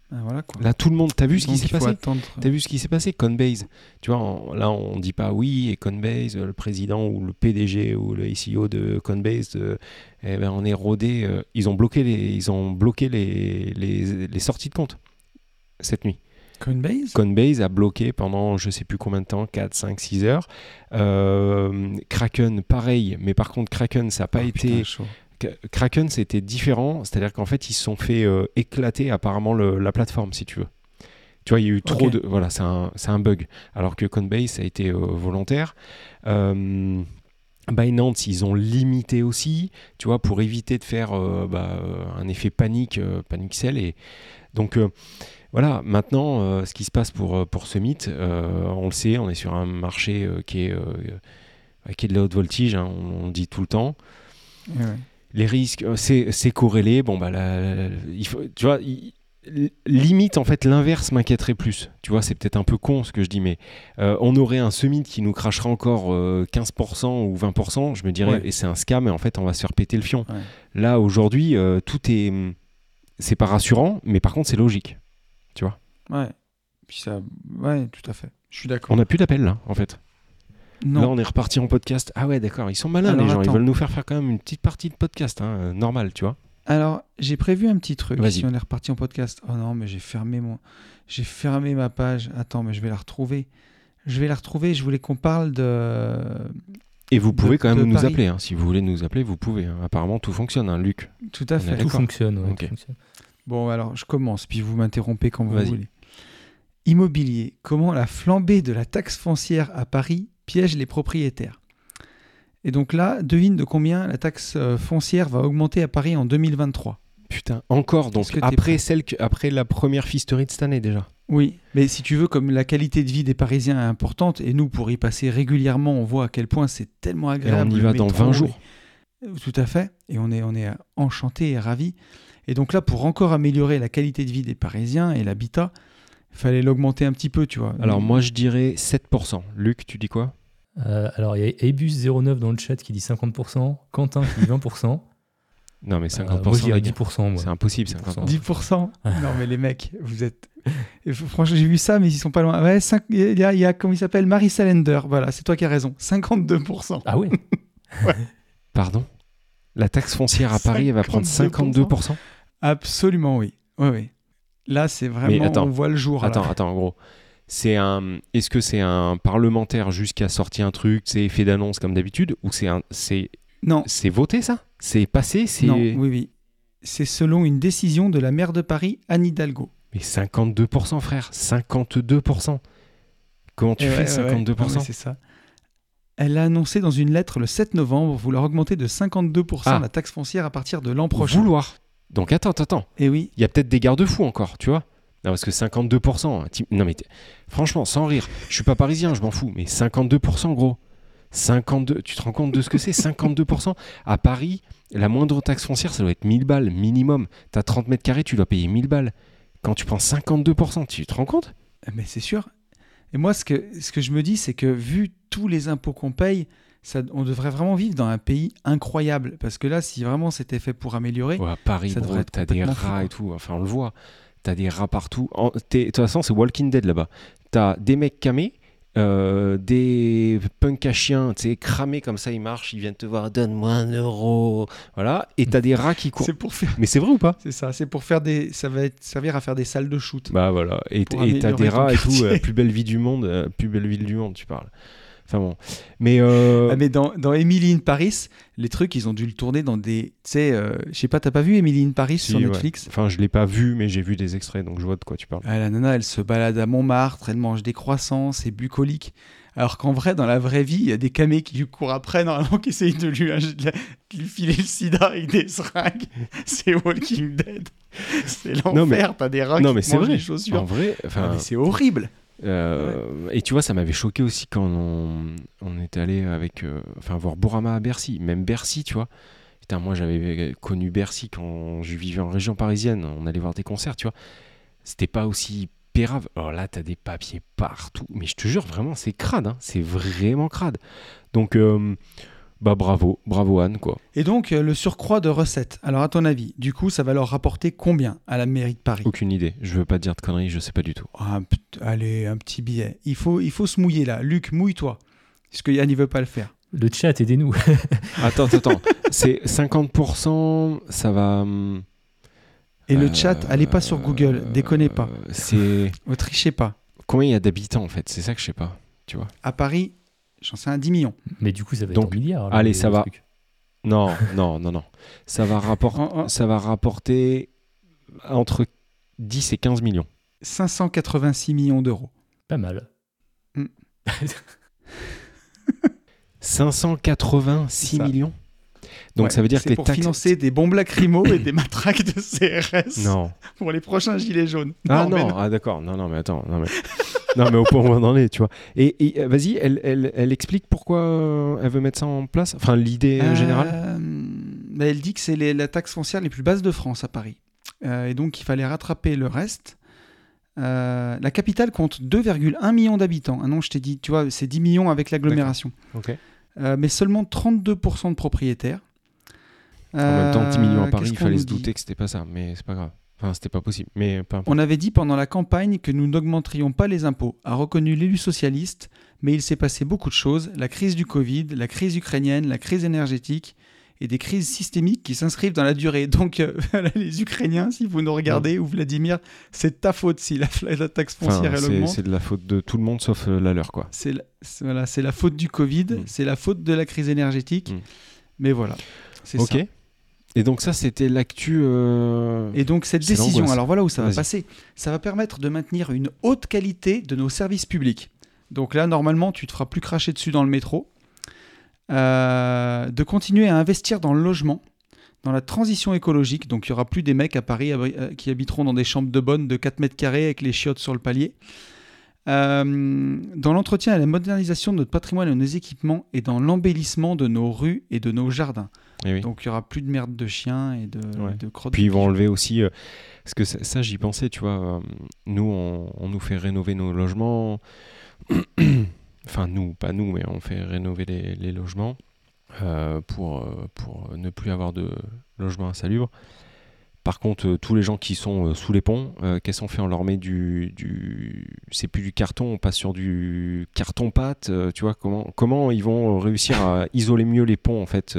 Speaker 1: ben voilà quoi.
Speaker 2: là, tout le monde. T'as vu ce qui s'est passé?
Speaker 1: attendre.
Speaker 2: T'as vu ce qui s'est passé? Coinbase, tu vois, on- là on dit pas oui et Coinbase, euh, le président ou le PDG ou le CEO de Coinbase, euh, eh ben on est rodé. euh, ils ont bloqué les, ils ont bloqué les, les, les sorties de compte cette nuit.
Speaker 1: Coinbase
Speaker 2: Coinbase a bloqué pendant je sais plus combien de temps, 4, 5, 6 heures. Euh, Kraken, pareil, mais par contre Kraken, ça n'a pas
Speaker 1: Oh,
Speaker 2: été.
Speaker 1: putain, chaud.
Speaker 2: K- Kraken, c'était différent, c'est-à-dire qu'en fait, ils se sont fait euh, éclater apparemment le- la plateforme, si tu veux. Tu vois, il y a eu trop de. Voilà, c'est un, un bug. Alors que Coinbase, ça a été euh, volontaire. Euh, Binance, ils ont limité aussi, tu vois, pour éviter de faire bah, un effet panique, panique sell. Et donc, voilà, maintenant, euh, ce qui se passe pour, euh, pour ce mythe, euh, on le sait, on est sur un marché euh, qui, est, qui est de la haute voltige, hein, on, on le dit tout le temps
Speaker 1: Eh ouais.
Speaker 2: les risques, c'est c'est corrélé. Bon, bah, la- la- la- il faut, tu vois, il- limite, en fait, l'inverse m'inquiéterait plus. Tu vois, c'est peut-être un peu con ce que je dis, mais on aurait un semi qui nous crachera encore euh, 15% ou 20%. Je me dirais,
Speaker 1: Ouais.
Speaker 2: et c'est un scam, et en fait, on va se faire péter le fion.
Speaker 1: Ouais.
Speaker 2: Là, aujourd'hui, tout est. C'est pas rassurant, mais par contre, c'est logique.
Speaker 1: Ouais. Puis ça, ouais, tout à fait. Je suis d'accord.
Speaker 2: On n'a plus d'appel là, en fait.
Speaker 1: Non.
Speaker 2: Là, on est reparti en podcast. Ah ouais, d'accord, ils sont malins,
Speaker 1: Alors,
Speaker 2: les gens.
Speaker 1: attends.
Speaker 2: Ils veulent nous faire faire quand même une petite partie de podcast, hein, euh, normal, tu vois.
Speaker 1: Alors, j'ai prévu un petit truc.
Speaker 2: Vas-y.
Speaker 1: Si on est reparti en podcast. Oh non, mais j'ai fermé mon, j'ai fermé ma page. Attends, mais je vais la retrouver. Je vais la retrouver. Je voulais qu'on parle de.
Speaker 2: Et vous pouvez
Speaker 1: De-
Speaker 2: quand même nous
Speaker 1: Paris.
Speaker 2: appeler. hein. Si vous voulez nous appeler, vous pouvez. hein. Apparemment, tout fonctionne, hein, Luc.
Speaker 1: Tout à
Speaker 2: On
Speaker 1: fait.
Speaker 3: Tout fonctionne, ouais,
Speaker 2: Ok.
Speaker 3: tout fonctionne.
Speaker 1: Bon, alors je commence, puis vous m'interrompez quand vous voulez. Immobilier. Comment la flambée de la taxe foncière à Paris piège les propriétaires? Et donc là, devine de combien la taxe euh, foncière va augmenter à Paris en 2023.
Speaker 2: Putain, encore. Donc après celle que- après la première fisterie de cette année déjà.
Speaker 1: Oui, mais si tu veux, comme la qualité de vie des Parisiens est importante, et nous, pour y passer régulièrement, on voit à quel point c'est tellement
Speaker 2: Et
Speaker 1: agréable.
Speaker 2: on y va dans
Speaker 1: métro,
Speaker 2: 20 jours.
Speaker 1: et- Tout à fait. Et on est, on est enchanté et ravi. Et donc là, pour encore améliorer la qualité de vie des Parisiens et l'habitat, il fallait l'augmenter un petit peu, tu vois.
Speaker 2: Alors moi, je dirais 7%. Luc, tu dis quoi?
Speaker 3: Euh, alors, il y a Abus09 dans le chat qui dit 50%, Quentin qui dit [laughs] 20%.
Speaker 2: Non, mais
Speaker 3: Euh,
Speaker 2: 50%.
Speaker 3: moi, je dirais
Speaker 2: les gars.
Speaker 3: 10%. moi.
Speaker 2: C'est impossible, 50%.
Speaker 1: 10% [laughs] Non, mais les mecs, vous êtes. Franchement, j'ai vu ça, mais ils sont pas loin. Ouais, il y a, il y a comment il s'appelle? Marie Salender. Voilà, c'est toi qui as raison. 52%.
Speaker 3: Ah ouais? [laughs]
Speaker 2: Pardon? La taxe foncière à Paris, elle va prendre 52%.
Speaker 1: Absolument, oui. Oui, oui. Là, c'est vraiment.
Speaker 2: attends.
Speaker 1: on voit le jour. là.
Speaker 2: Attends, attends, en gros. C'est un. Est-ce que c'est un parlementaire juste qui a sorti un truc, c'est effet d'annonce comme d'habitude, ou c'est un, c'est,
Speaker 1: Non,
Speaker 2: c'est voté ça? C'est passé, c'est.
Speaker 1: non, oui, oui. C'est selon une décision de la maire de Paris, Anne Hidalgo.
Speaker 2: Mais 52%, frère, 52%. Comment tu
Speaker 1: Eh
Speaker 2: fais
Speaker 1: ouais, ouais, ouais.
Speaker 2: 52%
Speaker 1: Non, mais C'est ça. Elle a annoncé dans une lettre le 7 novembre vouloir augmenter de 52%
Speaker 2: Ah.
Speaker 1: la taxe foncière à partir de l'an prochain.
Speaker 2: Vouloir. Donc attends, attends, attends.
Speaker 1: Et oui,
Speaker 2: Il y a peut-être des garde-fous encore, tu vois Non, parce que 52%. ti- Non, mais franchement, sans rire, je suis pas parisien, je m'en fous, mais 52%, gros. 52, tu te rends compte de ce que c'est 52% À Paris, la moindre taxe foncière, ça doit être 1000 balles minimum. T'as 30 mètres carrés, tu dois payer 1000 balles. Quand tu prends 52%, tu te rends compte?
Speaker 1: Mais c'est sûr. Et moi, ce que, ce que je me dis, c'est que vu tous les impôts qu'on paye, ça, on devrait vraiment vivre dans un pays incroyable. Parce que là, si vraiment c'était fait pour améliorer,
Speaker 2: Ouais, à Paris,
Speaker 1: ça
Speaker 2: bro, t'as des
Speaker 1: fou,
Speaker 2: rats et tout. Enfin, on le voit. T'as des rats partout. De toute façon, c'est Walking Dead là-bas. T'as des mecs camés, euh, des punks à chiens, tu sais, cramés comme ça, ils marchent, ils viennent te voir, donne-moi un euro. Voilà. Et t'as des rats qui courent.
Speaker 1: c'est pour faire.
Speaker 2: Mais c'est vrai ou pas?
Speaker 1: C'est ça, c'est pour faire des. Ça va être, servir à faire des salles de shoot.
Speaker 2: Bah voilà. Et t'as des rats et tout. euh, plus belle vie du monde, euh, plus belle ville du monde, tu parles. Enfin bon. Mais. euh,
Speaker 1: Ah, mais dans, dans Emily in Paris, les trucs, ils ont dû le tourner dans des. Tu sais, euh, je sais pas, t'as pas vu Emily in Paris
Speaker 2: si,
Speaker 1: sur
Speaker 2: ouais.
Speaker 1: Netflix?
Speaker 2: Enfin, je l'ai pas vu, mais j'ai vu des extraits, donc je vois de quoi tu parles.
Speaker 1: Ah, La nana, elle se balade à Montmartre, elle mange des croissants, c'est bucolique. Alors qu'en vrai, dans la vraie vie, il y a des camés qui lui courent après, normalement, qui essayent de lui, de lui filer le sida avec des seringues. [laughs] C'est Walking Dead. C'est
Speaker 2: Non, mais-
Speaker 1: l'enfer, t'as des rats
Speaker 2: non,
Speaker 1: qui
Speaker 2: mais
Speaker 1: te
Speaker 2: c'est
Speaker 1: mangent
Speaker 2: vrai.
Speaker 1: les chaussures.
Speaker 2: En vrai, enfin.
Speaker 1: Ah, mais c'est horrible.
Speaker 2: Euh, Et tu vois, ça m'avait choqué aussi quand on, est allé avec, euh, enfin, voir Bourama à Bercy, même Bercy, tu vois. Putain, moi j'avais connu Bercy quand je vivais en région parisienne, on allait voir des concerts, tu vois. C'était pas aussi pérave. Alors là, t'as des papiers partout, mais je te jure, vraiment, c'est crade, hein. c'est vraiment crade. Donc, euh, bah bravo, bravo Anne, quoi.
Speaker 1: Et donc, euh, le surcroît de recettes. Alors, à ton avis, du coup, ça va leur rapporter combien à la mairie de Paris?
Speaker 2: Aucune idée, je veux pas dire de conneries, je sais pas du tout.
Speaker 1: Ah, Allez, un petit billet. Il faut, il faut se mouiller là. Luc, mouille-toi. Parce que Yann, il veut pas le faire.
Speaker 3: Le chat, aidez-nous. [laughs]
Speaker 2: Attends, attends, attends. c'est 50%, ça va.
Speaker 1: Et le
Speaker 2: euh,
Speaker 1: chat, allez pas sur Google, déconnez pas.
Speaker 2: euh, C'est.
Speaker 1: Ne trichez pas.
Speaker 2: Combien il y a d'habitants en fait? C'est ça que je sais pas. Tu vois
Speaker 1: À Paris, j'en sais un 10 millions.
Speaker 3: Mais du coup, ça va
Speaker 2: Donc,
Speaker 3: être en milliards. là,
Speaker 2: allez,
Speaker 3: le-
Speaker 2: ça va.
Speaker 3: truc.
Speaker 2: Non, non, non, non. Ça va, rapport...
Speaker 1: En- en-
Speaker 2: ça va rapporter entre 10 et 15 millions.
Speaker 1: 586 millions d'euros.
Speaker 3: Pas mal.
Speaker 2: 586
Speaker 1: C'est ça.
Speaker 2: millions Donc
Speaker 1: Ouais,
Speaker 2: ça veut dire que les
Speaker 1: pour
Speaker 2: taxes.
Speaker 1: financer des bombes lacrymo et des matraques de CRS
Speaker 2: Non.
Speaker 1: pour les prochains gilets jaunes.
Speaker 2: Ah
Speaker 1: mais
Speaker 2: non, ah d'accord. Non, non, mais attends. Non, mais, non, mais au point où on en est, tu vois. Et, et, euh, vas-y, elle, elle, elle explique pourquoi elle veut mettre ça en place Enfin, l'idée euh, générale
Speaker 1: Euh, bah, Elle dit que c'est la taxe foncière les plus basses de France à Paris. Euh, et donc, il fallait rattraper le reste. Euh, la capitale compte 2,1 millions d'habitants. Ah non, je t'ai dit, tu vois, c'est 10 millions avec l'agglomération.
Speaker 2: Ok.
Speaker 1: Euh, mais seulement 32% de propriétaires.
Speaker 2: En même temps, 10 millions à Paris, il fallait se douter que c'était pas ça, mais c'est pas grave. Enfin, c'était pas possible, mais importe.
Speaker 1: On avait dit pendant la campagne que nous n'augmenterions pas les impôts, a reconnu l'élu socialiste, mais il s'est passé beaucoup de choses, la crise du Covid, la crise ukrainienne, la crise énergétique et des crises systémiques qui s'inscrivent dans la durée. [laughs] Donc euh, les Ukrainiens, si vous nous regardez, ou Vladimir, c'est ta faute si la, la taxe
Speaker 2: Enfin,
Speaker 1: foncière
Speaker 2: c'est
Speaker 1: augmente.
Speaker 2: c'est de la faute de tout le monde sauf euh, la leur, quoi.
Speaker 1: C'est la, voilà, faute du Covid,
Speaker 2: Mm.
Speaker 1: c'est la faute de la crise énergétique.
Speaker 2: Mm.
Speaker 1: Mais voilà, c'est
Speaker 2: Ok.
Speaker 1: ça.
Speaker 2: Et donc ça, c'était l'actu. euh,
Speaker 1: Et donc cette décision, alors voilà où ça va passer, ça va permettre de maintenir une haute qualité de nos services publics. Donc là, normalement, tu te feras plus cracher dessus dans le métro. Euh, de continuer à investir dans le logement, dans la transition écologique. Donc il y aura plus des mecs à Paris euh, qui habiteront dans des chambres de bonne de 4 mètres carrés avec les chiottes sur le palier. Euh, dans l'entretien et la modernisation de notre patrimoine et de nos équipements et dans l'embellissement de nos rues et de nos jardins.
Speaker 2: Eh oui.
Speaker 1: Donc il y aura plus de merde de chiens et de,
Speaker 2: Ouais.
Speaker 1: de crottes.
Speaker 2: Puis
Speaker 1: de
Speaker 2: ils vont enlever aussi. euh, parce que ça, ça, j'y pensais, tu vois. euh, nous, on, on nous fait rénover nos logements. [coughs] enfin, nous, pas nous, mais on fait rénover les, les logements euh, pour, pour ne plus avoir de logements insalubres. Par contre, tous les gens qui sont sous les ponts, qu'est-ce qu'on fait? On leur met du. du... C'est plus du carton, on passe sur du carton-pâte. euh, tu vois, comment, comment ils vont réussir à isoler mieux les ponts, en fait,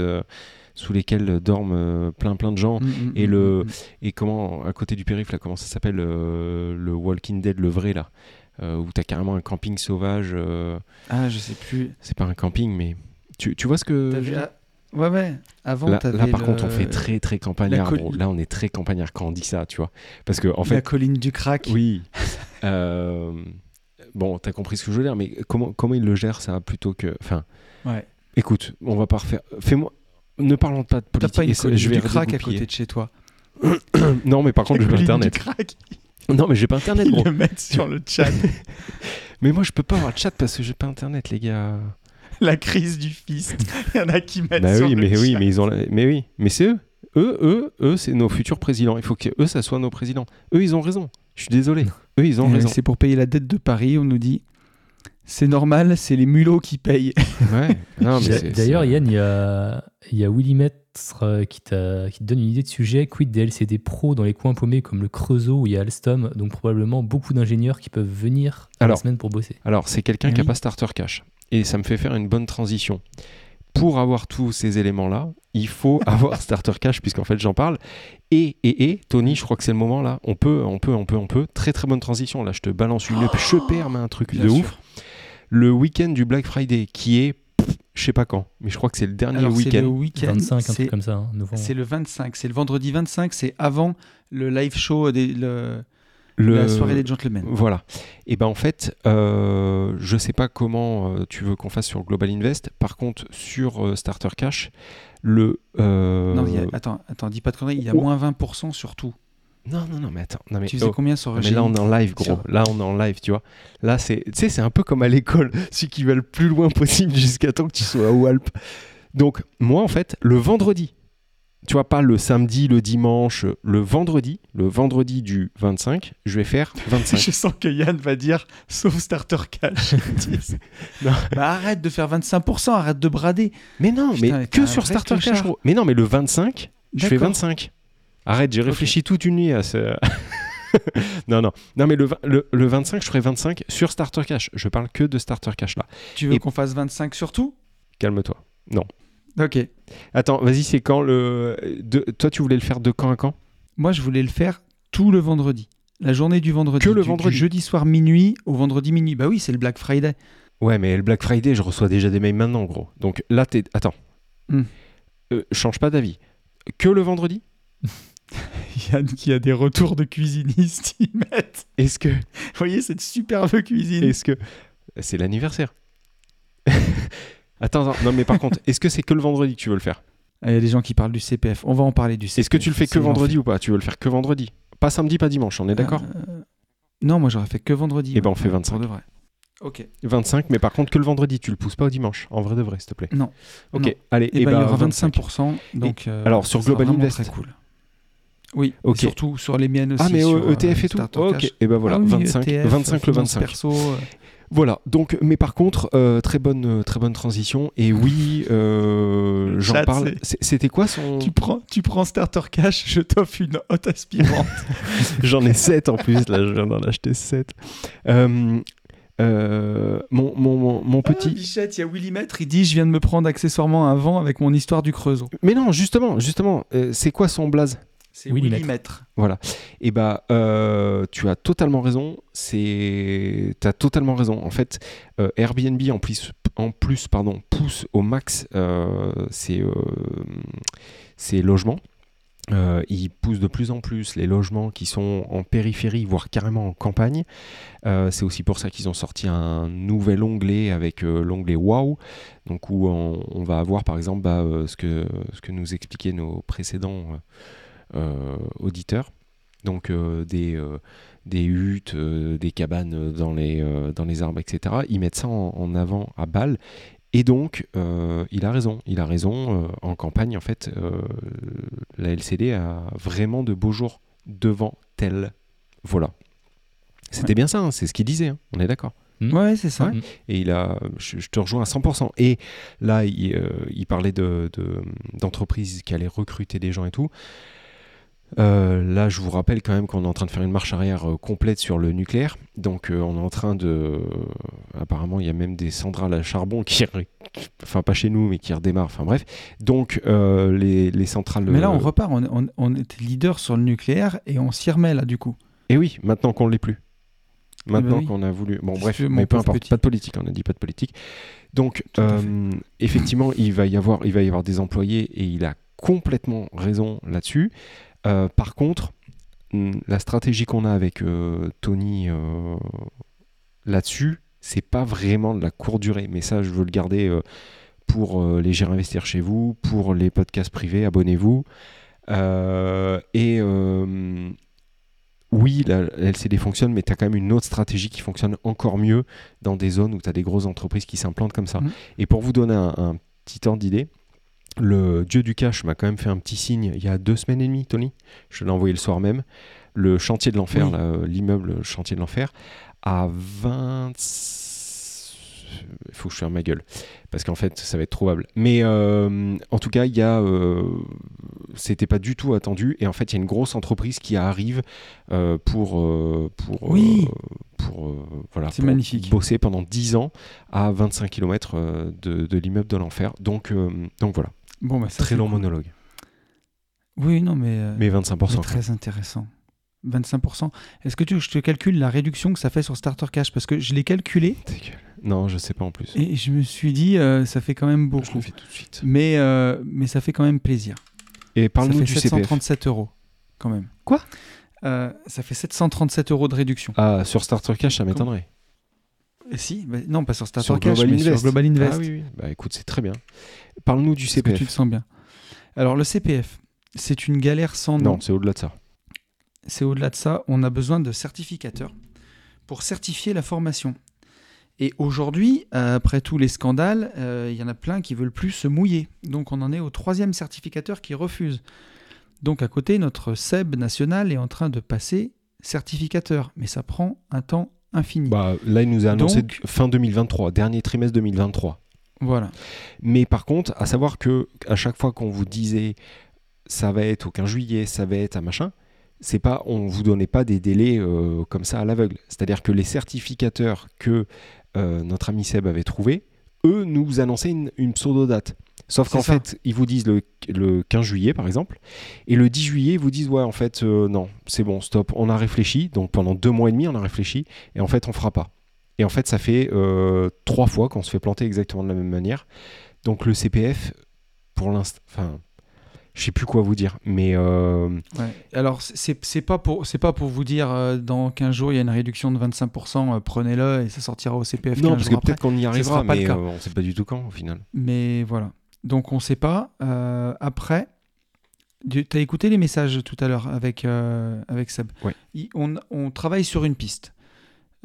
Speaker 2: sous lesquels dorment euh, plein plein de gens
Speaker 1: Mm, mm,
Speaker 2: et le-
Speaker 1: mm,
Speaker 2: et comment, à côté du périph', là, comment ça s'appelle euh, Le Walking Dead, le vrai, là euh, Où t'as carrément un camping sauvage. euh,
Speaker 1: Ah, je sais plus.
Speaker 2: c'est pas un camping, mais. Tu, tu vois ce que.
Speaker 1: Ouais, ouais. Avant,
Speaker 2: là, là, par
Speaker 1: le-
Speaker 2: contre, on fait très, très campagnard,
Speaker 1: col-.
Speaker 2: Là, on est très campagnard quand on dit ça, tu vois. Parce que, en
Speaker 1: la
Speaker 2: fait.
Speaker 1: colline du crack.
Speaker 2: Oui. [laughs] euh, bon, t'as compris ce que je veux dire, mais comment, comment il le gère, ça, plutôt que. Enfin.
Speaker 1: Ouais.
Speaker 2: Écoute, on va pas refaire. Fais-moi. Ne parlons pas de
Speaker 1: T'as
Speaker 2: politique.
Speaker 1: pas une
Speaker 2: je vais
Speaker 1: du crack à côté de chez toi. [coughs]
Speaker 2: Non, mais par contre, [laughs] j'ai pas internet. Non, mais j'ai pas internet,
Speaker 1: Ils
Speaker 2: gros.
Speaker 1: le mettent sur le chat. [laughs]
Speaker 2: Mais moi, je peux pas avoir de chat parce que j'ai pas internet, les gars. [laughs]
Speaker 1: la crise du fist. Il y en a qui mettent
Speaker 2: Bah
Speaker 1: sur
Speaker 2: oui,
Speaker 1: le
Speaker 2: mais oui,
Speaker 1: chat.
Speaker 2: mais ils ont, la- mais oui, mais c'est eux. Eux, eux, eux, c'est nos futurs présidents. Il faut que eux, ça soit nos présidents. Eux, ils ont raison. Je suis désolé. Eux, ils ont
Speaker 1: Ouais,
Speaker 2: raison.
Speaker 1: C'est pour payer la dette de Paris, on nous dit. C'est normal, c'est les mulots qui payent. [laughs]
Speaker 2: Ouais.
Speaker 3: D'ailleurs, Yann, il y a, il y a Willy Metz euh, qui, te donne une idée de sujet. Quid des LCD Pro dans les coins paumés comme le Creusot où il y a Alstom? Donc, probablement beaucoup d'ingénieurs qui peuvent venir
Speaker 2: Alors.
Speaker 3: la semaine pour bosser.
Speaker 2: Alors, c'est quelqu'un qui a
Speaker 1: oui.
Speaker 2: pas Starter Cash. Et ça me fait faire une bonne transition. Pour avoir tous ces éléments-là, il faut [laughs] avoir Starter Cash, puisqu'en fait, j'en parle. Et, et, et, Tony, je crois que c'est le moment là. On peut, on peut, on peut, on peut. Très, très bonne transition. Là, je te balance une. Je perds un truc de
Speaker 1: sûr.
Speaker 2: ouf. Le week-end du Black Friday, qui est. Je sais pas quand, mais je crois que c'est le dernier
Speaker 1: Alors, c'est le
Speaker 2: week-end.
Speaker 1: week-end.
Speaker 3: 25, un
Speaker 1: c'est-
Speaker 3: truc comme ça, hein.
Speaker 1: C'est le 25, c'est le vendredi 25, c'est avant le live show, des, le-
Speaker 2: Le-
Speaker 1: la soirée des gentlemen.
Speaker 2: Voilà. Et ben en fait, euh, je sais pas comment euh, tu veux qu'on fasse sur Global Invest. Par contre, sur euh, Starter Cash, le. euh,
Speaker 1: Non, il y a- attends, attends, dis pas de conneries, il y a
Speaker 2: Oh.
Speaker 1: moins 20% sur tout.
Speaker 2: Non, non, non, mais attends. Non, mais,
Speaker 1: Tu faisais
Speaker 2: oh,
Speaker 1: combien sur
Speaker 2: mais là, on est en live, gros.
Speaker 1: Sur-
Speaker 2: Là, on est en live, tu vois. Là, c'est, tu sais, c'est un peu comme à l'école, [laughs] celui qui va le plus loin possible jusqu'à temps que tu sois à Walp. Donc, moi, en fait, le vendredi, tu vois, pas le samedi, le dimanche, le vendredi, le vendredi du 25, je vais faire 25. [laughs]
Speaker 1: Je sens que Yann va dire sauf starter cash. [laughs]
Speaker 2: Non.
Speaker 1: Bah arrête de faire 25%, arrête de brader.
Speaker 2: Mais non,
Speaker 1: Putain,
Speaker 2: mais que sur Starter. Cash, gros. Mais non, mais le 25, je fais
Speaker 1: D'accord.
Speaker 2: 25. Arrête, j'ai réfléchi toute une nuit à ce. [laughs] non, non. Non, mais le, le, le 25, je ferai 25 sur Starter Cash. Je parle que de Starter Cash là.
Speaker 1: Tu veux
Speaker 2: Et-
Speaker 1: qu'on fasse 25 sur tout?
Speaker 2: Calme-toi. Non.
Speaker 1: Ok.
Speaker 2: Attends, vas-y, c'est quand le. de- Toi, tu voulais le faire de quand à quand?
Speaker 1: Moi, je voulais le faire tout le vendredi. La journée du vendredi.
Speaker 2: Que le
Speaker 1: Du-
Speaker 2: vendredi.
Speaker 1: Du jeudi soir minuit au vendredi minuit. Bah oui, c'est le Black Friday.
Speaker 2: Ouais, mais le Black Friday, je reçois déjà des mails maintenant, gros. Donc là, t'es. Attends.
Speaker 1: Hmm.
Speaker 2: Euh, change pas d'avis. Que le vendredi? [laughs] [laughs]
Speaker 1: Yann qui a des retours de cuisinistes, [laughs] ils mettent.
Speaker 2: Est-ce que.
Speaker 1: Vous voyez cette superbe cuisine?
Speaker 2: Est-ce que. C'est l'anniversaire? [laughs] attends, attends. Non, mais par contre, est-ce que c'est que le vendredi que tu veux le faire?
Speaker 1: Ah, Il y a des gens qui parlent du CPF. On va en parler du CPF.
Speaker 2: Est-ce que tu le fais que vendredi ou pas? Tu veux le faire que vendredi Pas samedi, pas dimanche, on est d'accord?
Speaker 1: Euh, Non, moi j'aurais fait que vendredi.
Speaker 2: Eh ben, on fait
Speaker 1: ouais,
Speaker 2: 25.
Speaker 1: Pour de vrai. Ok.
Speaker 2: 25, mais par contre que le vendredi, tu le pousses pas au dimanche, en vrai de vrai, s'il te plaît.
Speaker 1: Non.
Speaker 2: Ok,
Speaker 1: Non.
Speaker 2: allez,
Speaker 1: Et
Speaker 2: eh
Speaker 1: ben, il y
Speaker 2: ben,
Speaker 1: aura
Speaker 2: 25.
Speaker 1: 25%. Donc, euh,
Speaker 2: alors, sur Global Invest.
Speaker 1: très cool. Oui,
Speaker 2: Ok.
Speaker 1: et surtout sur les miennes aussi.
Speaker 2: Ah, mais
Speaker 1: sur,
Speaker 2: euh, ETF et
Speaker 1: euh,
Speaker 2: tout
Speaker 1: Starter
Speaker 2: Ok, et ben voilà,
Speaker 1: Ah oui,
Speaker 2: 25,
Speaker 1: ETF,
Speaker 2: 25 le
Speaker 1: finance
Speaker 2: 25.
Speaker 1: Perso, euh,
Speaker 2: Voilà, donc, mais par contre, euh, très, bonne, euh, très bonne transition. Et oui, euh, [laughs] j'en parle. C'était quoi son.
Speaker 1: tu, prends, tu prends Starter Cash, je t'offre une haute aspirante. [laughs]
Speaker 2: J'en ai 7 en plus, là, je viens d'en acheter 7. Euh, euh, mon, mon, mon, mon
Speaker 1: Ah,
Speaker 2: petit.
Speaker 1: Bichette, il y a Willimètre, il dit Je viens de me prendre accessoirement un vent avec mon histoire du Creusot.
Speaker 2: Mais non, justement, justement, euh, c'est quoi son blaze?
Speaker 1: C'est
Speaker 3: Willimètre.
Speaker 1: Willimètre.
Speaker 2: Voilà. Et bah, euh, tu as totalement raison. C'est, t'as totalement raison. En fait, euh, Airbnb en plus, en plus, pardon, pousse au max euh, ces, euh, ces logements. Euh, ils poussent de plus en plus les logements qui sont en périphérie, voire carrément en campagne. Euh, c'est aussi pour ça qu'ils ont sorti un nouvel onglet avec euh, l'onglet Wow, donc où on, on va avoir par exemple bah, ce, que, ce que nous expliquaient nos précédents auditeurs. Donc euh, des, euh, des huttes, euh, des cabanes dans les, euh, dans les arbres, etc. Ils mettent ça en, en avant à balle. Et donc, euh, il a raison. Il a raison. euh, en campagne, en fait, euh, la LCD a vraiment de beaux jours devant elle. Voilà. C'était
Speaker 1: Ouais.
Speaker 2: bien ça, hein, c'est ce qu'il disait, hein, on est d'accord.
Speaker 1: Ouais, c'est ça.
Speaker 2: Ouais. Et il a, je, je te rejoins à 100%. Et là, il, euh, il parlait de, de- d'entreprises qui allaient recruter des gens et tout. Euh, là, je vous rappelle quand même qu'on est en train de faire une marche arrière euh, complète sur le nucléaire. Donc, euh, on est en train de. apparemment, il y a même des centrales à charbon qui. Enfin, pas chez nous, mais qui redémarrent. Enfin, bref. Donc, euh, les, les centrales.
Speaker 1: Mais là, on repart. On, on, on était leader sur le nucléaire et on s'y remet là, du coup.
Speaker 2: Et oui, maintenant qu'on ne l'est plus. Maintenant
Speaker 1: bah oui.
Speaker 2: qu'on a voulu. Bon, bref,
Speaker 1: que
Speaker 2: mais peu importe.
Speaker 1: petit
Speaker 2: Pas de politique, on a dit pas de politique. Donc, effectivement, il va, y avoir, il va y avoir des employés et il a complètement raison là-dessus. Euh, par contre, la stratégie qu'on a avec euh, Tony euh, là-dessus, c'est pas vraiment de la courte durée. Mais ça, je veux le garder pour les gérer investir chez vous, pour les podcasts privés, abonnez-vous. Euh, et euh, oui, la LCD fonctionne, mais tu as quand même une autre stratégie qui fonctionne encore mieux dans des zones où tu as des grosses entreprises qui s'implantent comme ça.
Speaker 1: Mhm.
Speaker 2: Et pour vous donner un, un petit ordre d'idée, le dieu du cash m'a quand même fait un petit signe il y a deux semaines et demie, Tony. Je l'ai envoyé le soir même. Le chantier de l'enfer,
Speaker 1: Oui.
Speaker 2: l'immeuble le chantier de l'enfer, à 20. Il faut que je ferme ma gueule. Parce qu'en fait, ça va être trouvable. Mais euh, en tout cas, il y a. euh, C'était pas du tout attendu. Et en fait, il y a une grosse entreprise qui arrive euh, pour. pour
Speaker 1: Oui.
Speaker 2: pour, voilà,
Speaker 1: C'est magnifique.
Speaker 2: bosser pendant 10 ans à 25 km de, de l'immeuble de l'enfer. Donc, donc voilà,
Speaker 1: Bon, bah, ça,
Speaker 2: très long
Speaker 1: cool.
Speaker 2: monologue.
Speaker 1: Oui, non, mais. euh,
Speaker 2: Mais
Speaker 1: mais
Speaker 2: 25%.
Speaker 1: très intéressant. 25%. Est-ce que tu je te calcule la réduction que ça fait sur Starter Cash? Parce que je l'ai calculé.
Speaker 2: Non, je sais pas en plus.
Speaker 1: et je me suis dit, euh, ça fait quand même
Speaker 2: je
Speaker 1: beaucoup.
Speaker 2: le fais tout de suite.
Speaker 1: Mais, euh, mais ça fait quand même plaisir.
Speaker 2: Et parle-nous du CPF.
Speaker 1: 737 euros, quand même.
Speaker 2: Quoi?
Speaker 1: Ça fait 737 euros de réduction.
Speaker 2: Ah, sur Starter Cash, ça m'étonnerait.
Speaker 1: Si bah, Non, pas sur Starter
Speaker 2: Sur
Speaker 1: Cash,
Speaker 2: Global
Speaker 1: mais
Speaker 2: Invest.
Speaker 1: sur Global Invest.
Speaker 2: Ah oui, oui. Bah écoute, c'est très bien. Parle-nous du
Speaker 1: que tu
Speaker 2: CPF.
Speaker 1: te sens bien. Alors, le CPF, c'est une galère sans nom.
Speaker 2: Non, c'est au-delà de ça.
Speaker 1: c'est au-delà de ça, on a besoin de certificateurs pour certifier la formation. Et aujourd'hui, après tous les scandales, euh, il y en a plein qui veulent plus se mouiller. Donc on en est au troisième certificateur qui refuse. Donc à côté, notre SEB national est en train de passer certificateur, mais ça prend un temps infini.
Speaker 2: Bah, là, il nous a annoncé
Speaker 1: Donc-
Speaker 2: fin 2023, dernier trimestre 2023.
Speaker 1: Voilà.
Speaker 2: Mais par contre, à savoir que à chaque fois qu'on vous disait ça va être au 15 juillet, ça va être à machin, c'est pas, on vous donnait pas des délais euh, comme ça à l'aveugle. C'est-à-dire que les certificateurs que euh, notre ami Seb avait trouvés, eux nous annonçaient une, une pseudo-date. Sauf qu'en fait, ils vous disent le, le 15 juillet, par exemple, et le 10 juillet, ils vous disent ouais, en fait, euh, non, c'est bon, stop, on a réfléchi. Donc pendant deux mois et demi, on a réfléchi, et en fait, on fera pas. Et en fait, ça fait euh, trois fois qu'on se fait planter exactement de la même manière. Donc le CPF, pour l'instant, enfin, je sais plus quoi vous dire, mais euh,
Speaker 1: Ouais. Alors, c'est pas, pour- pas pour vous dire euh, dans 15 jours, il y a une réduction de 25%, euh, prenez-le et ça sortira au CPF.
Speaker 2: non,
Speaker 1: 15
Speaker 2: parce que peut-être qu'on y arrivera, mais on sait pas du tout quand au final.
Speaker 1: Mais voilà. Donc on ne sait pas. Euh, après, tu as écouté les messages tout à l'heure avec, euh, avec Seb. Il- on, on travaille sur une piste.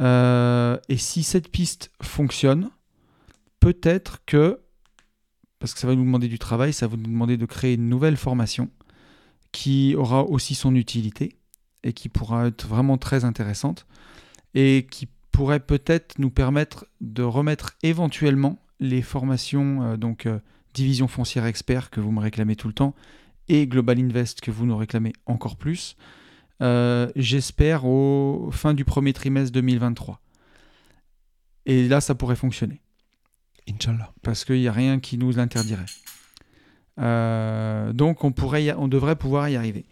Speaker 1: Euh, et si cette piste fonctionne, peut-être que, parce que ça va nous demander du travail, ça va nous demander de créer une nouvelle formation qui aura aussi son utilité et qui pourra être vraiment très intéressante et qui pourrait peut-être nous permettre de remettre éventuellement les formations, euh, donc euh, division foncière expert que vous me réclamez tout le temps et Global Invest que vous nous réclamez encore plus, euh, j'espère au fin du premier trimestre 2023. Et là, ça pourrait fonctionner.
Speaker 2: Inch'Allah.
Speaker 1: Parce qu'il n'y a rien qui nous l'interdirait. Euh, donc on, pourrait on devrait pouvoir y arriver.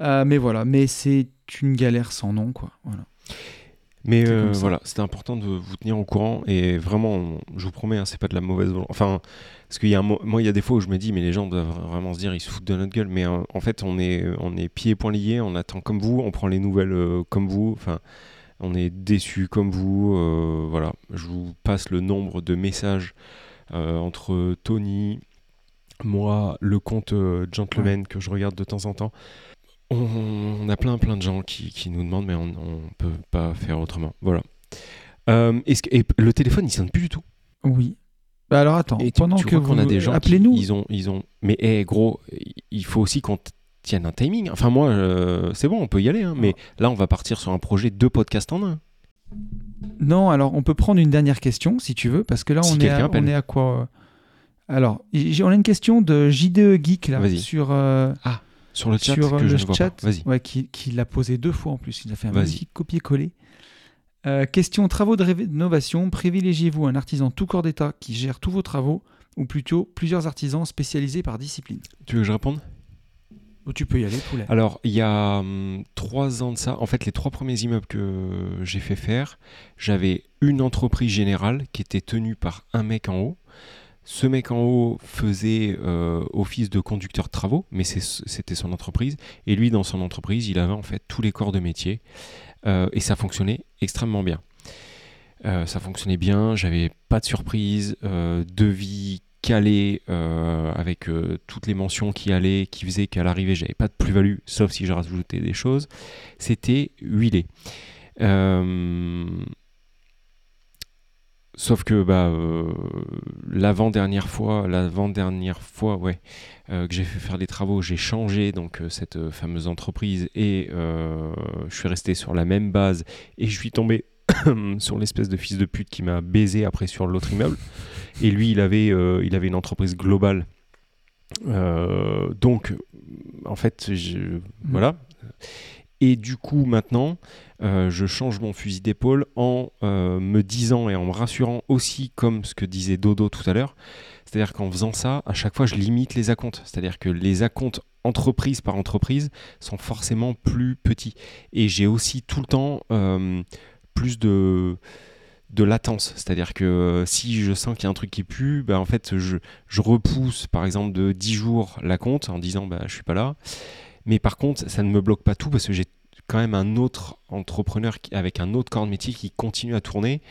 Speaker 1: Euh, mais voilà, mais c'est une galère sans nom, quoi. Voilà.
Speaker 2: Mais euh, voilà, c'était important de vous tenir au courant et vraiment, je vous promets, hein, c'est pas de la mauvaise volonté. Enfin, parce qu'il y a un mo- moi, il y a des fois où je me dis, mais les gens doivent vraiment se dire, ils se foutent de notre gueule. Mais euh, en fait, on est, on est pieds et poings liés, on attend comme vous, on prend les nouvelles euh, comme vous. Enfin, on est déçus comme vous. voilà, je vous passe le nombre de messages entre Tony, moi, le compte Gentleman que je regarde de temps en temps. On, a plein plein de gens qui, qui nous demandent, mais on ne peut pas faire autrement. Voilà. Euh, est-ce que, et le téléphone, il sonne plus du tout.
Speaker 1: Oui. Bah alors attends,
Speaker 2: Et tu-
Speaker 1: pendant
Speaker 2: tu
Speaker 1: que
Speaker 2: qu'on a des gens qui-
Speaker 1: appelez-nous.
Speaker 2: ils ont, ils ont. Mais eh, gros, il faut aussi qu'on tienne un timing. Enfin moi, euh, c'est bon, on peut y aller. hein, mais là, on va partir sur un projet de podcast en un.
Speaker 1: Non, alors on peut prendre une dernière question si tu veux, parce que là
Speaker 2: Si
Speaker 1: on, est à,
Speaker 2: appelle.
Speaker 1: on est à quoi euh Alors, on a une question de J2 Geek là
Speaker 2: Vas-y.
Speaker 1: sur euh,
Speaker 2: Sur le chat
Speaker 1: sur euh,
Speaker 2: que je
Speaker 1: le
Speaker 2: ne vois
Speaker 1: chat,
Speaker 2: pas. Vas-y.
Speaker 1: ouais, qui, qui l'a posé deux fois en plus. Il a fait un magnifique copier-coller. Euh, question travaux de rénovation. Privilégiez-vous un artisan tout corps d'état qui gère tous vos travaux ou plutôt plusieurs artisans spécialisés par discipline?
Speaker 2: Tu veux que je réponde?
Speaker 1: Ou tu peux y aller, poulet.
Speaker 2: Alors, il y a hum, trois ans de ça, en fait, les trois premiers immeubles que j'ai fait faire, j'avais une entreprise générale qui était tenue par un mec en haut. Ce mec en haut faisait euh, office de conducteur de travaux, mais c'était son entreprise. Et lui, dans son entreprise, il avait en fait tous les corps de métier. Euh, et ça fonctionnait extrêmement bien. Euh, ça fonctionnait bien, j'avais pas de surprise, devis calé avec toutes les mentions qui allaient, qui faisaient qu'à l'arrivée j'avais pas de plus-value, sauf si je rajoutais des choses. C'était huilé. Sauf que bah, euh, l'avant-dernière fois, l'avant-dernière fois ouais, euh, que j'ai fait faire des travaux, j'ai changé donc euh, cette fameuse entreprise et je suis resté sur la même base et je suis tombé [coughs] sur l'espèce de fils de pute qui m'a baisé après sur l'autre immeuble. Et lui, il avait, il avait une entreprise globale. Donc, en fait, je, voilà. Et du coup, maintenant, euh, je change mon fusil d'épaule en euh, me disant et en me rassurant aussi, comme ce que disait Dodo tout à l'heure, c'est-à-dire qu'en faisant ça, à chaque fois, je limite les acomptes. C'est-à-dire que les acomptes entreprise par entreprise sont forcément plus petits. Et j'ai aussi tout le temps euh, plus de latence, c'est-à-dire que si je sens qu'il y a un truc qui pue, bah, en fait je, repousse par exemple de 10 jours la en disant bah, je suis pas là, mais par contre ça ne me bloque pas tout parce que j'ai quand même un autre entrepreneur qui, avec un autre corps de métier qui continue à tourner.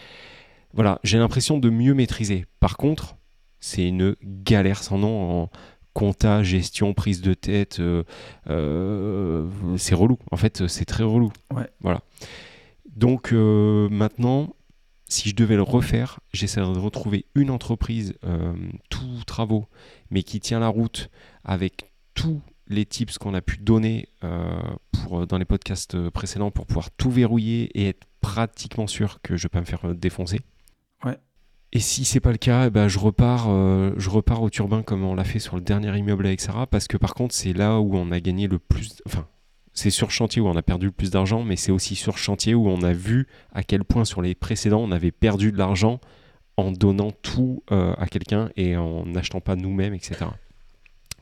Speaker 2: Voilà, j'ai l'impression de mieux maîtriser. Par contre, c'est une galère sans nom en compta, gestion, prise de tête. euh, euh, c'est relou. En fait, c'est très relou.
Speaker 1: Ouais.
Speaker 2: Voilà. Donc euh, maintenant, si je devais le refaire, j'essaierais de retrouver une entreprise, tous travaux, mais qui tient la route avec tous les tips qu'on a pu donner euh, pour, dans les podcasts euh, précédents pour pouvoir tout verrouiller et être pratiquement sûr que je vais pas me faire euh, défoncer.
Speaker 1: Ouais.
Speaker 2: Et si c'est pas le cas, eh ben, je, repars, euh, je repars au turbin comme on l'a fait sur le dernier immeuble avec Sarah, parce que par contre, c'est là où on a gagné le plus. Enfin, c'est sur chantier où on a perdu le plus d'argent, mais c'est aussi sur chantier où on a vu à quel point sur les précédents, on avait perdu de l'argent en donnant tout euh, à quelqu'un et en n'achetant pas nous-mêmes, etc.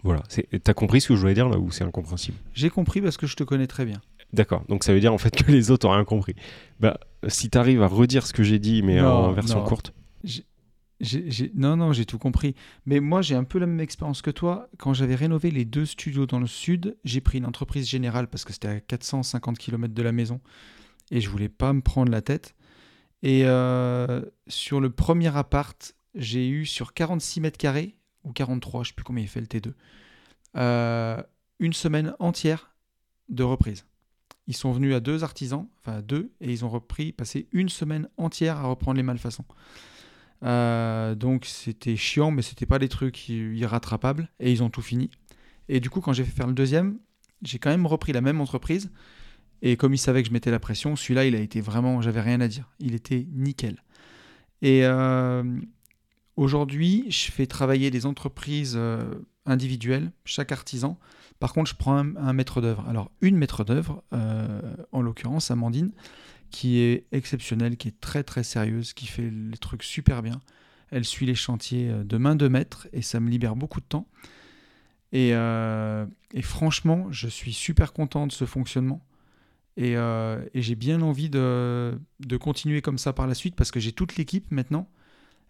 Speaker 2: Voilà. T'as compris ce que je voulais dire là ou c'est incompréhensible?
Speaker 1: J'ai compris parce que je te connais très bien.
Speaker 2: D'accord. Donc ça veut dire en fait que [laughs] les autres ont rien compris. Bah, si t'arrives à redire ce que j'ai dit, mais
Speaker 1: Non,
Speaker 2: en version
Speaker 1: non.
Speaker 2: courte?
Speaker 1: Non, non, j'ai tout compris. Mais moi, j'ai un peu la même expérience que toi. Quand j'avais rénové les deux studios dans le sud, j'ai pris une entreprise générale parce que c'était à 450 km de la maison et je voulais pas me prendre la tête. Et euh, sur le premier appart, j'ai eu sur 46 mètres carrés, ou 43, je sais plus combien il fait le T2, euh, une semaine entière de reprise. Ils sont venus à deux artisans, enfin deux, et ils ont repris, passé une semaine entière à reprendre les malfaçons. Euh, donc c'était chiant, mais c'était pas des trucs irrattrapables, et ils ont tout fini. Et du coup, quand j'ai fait faire le deuxième, j'ai quand même repris la même entreprise. Et comme il savait que je mettais la pression, celui-là, il a été vraiment, j'avais rien à dire. Il était nickel. Et euh, aujourd'hui, je fais travailler des entreprises euh, individuelles, chaque artisan. Par contre, je prends un, maître d'œuvre. Alors, une maître d'œuvre, euh, en l'occurrence, Amandine, qui est exceptionnelle, qui est très très sérieuse, qui fait les trucs super bien. Elle suit les chantiers euh, de main de maître et ça me libère beaucoup de temps. Et, franchement, je suis super content de ce fonctionnement. Et, j'ai bien envie de continuer comme ça par la suite parce que j'ai toute l'équipe maintenant.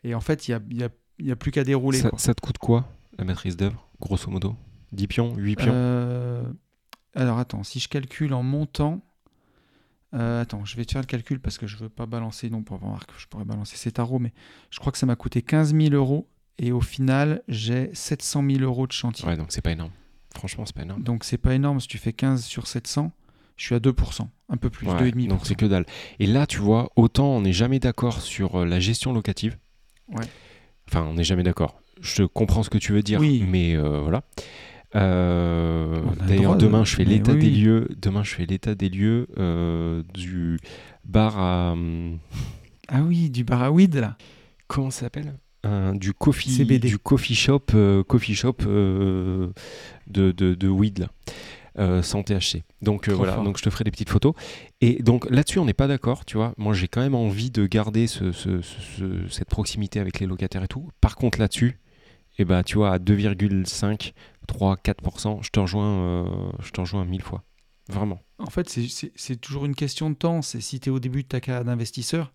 Speaker 1: Et en fait, il n'y a, y a- il y a plus qu'à dérouler.
Speaker 2: Ça, te coûte quoi, la maîtrise d'œuvre, grosso modo? 10 pions 8 pions?
Speaker 1: Euh, alors attends, si je calcule en montant. euh, attends, je vais te faire le calcul parce que je veux pas balancer, non, pour voir que je pourrais balancer ces tarots, mais je crois que ça m'a coûté 15 000 euros et au final, j'ai 700 000 euros de chantier.
Speaker 2: Ouais, donc c'est pas énorme. Franchement, c'est pas énorme.
Speaker 1: Donc c'est pas énorme si tu fais 15 sur 700, je suis à 2%, un peu plus,
Speaker 2: Ouais,
Speaker 1: 2,5%.
Speaker 2: donc c'est que dalle. Et là, tu vois, autant on n'est jamais d'accord sur euh, la gestion locative.
Speaker 1: Ouais.
Speaker 2: Enfin, on n'est jamais d'accord. Je comprends ce que tu veux dire,
Speaker 1: Oui.
Speaker 2: mais euh, voilà. Euh, D'ailleurs,
Speaker 1: de-
Speaker 2: demain, je fais l'état
Speaker 1: oui,
Speaker 2: des
Speaker 1: oui.
Speaker 2: lieux. Demain, je fais l'état des lieux euh, du bar à hum,
Speaker 1: Ah oui, du bar à weed là.
Speaker 2: comment ça s'appelle? Du coffee
Speaker 1: CBD.
Speaker 2: du coffee shop coffee shop de, de, de weed là. Euh, sans THC. Donc euh, voilà,
Speaker 1: fort.
Speaker 2: donc je te ferai des petites photos. Et donc là-dessus, on n'est pas d'accord, tu vois. Moi, j'ai quand même envie de garder ce- ce- ce- ce- cette proximité avec les locataires et tout. Par contre, là-dessus, eh ben, tu vois, à 2,5, 3, 4%, je te rejoins, euh, je te rejoins mille fois. Vraiment.
Speaker 1: En fait, c'est- toujours une question de temps. C'est si tu es au début de ta carrière d'investisseur,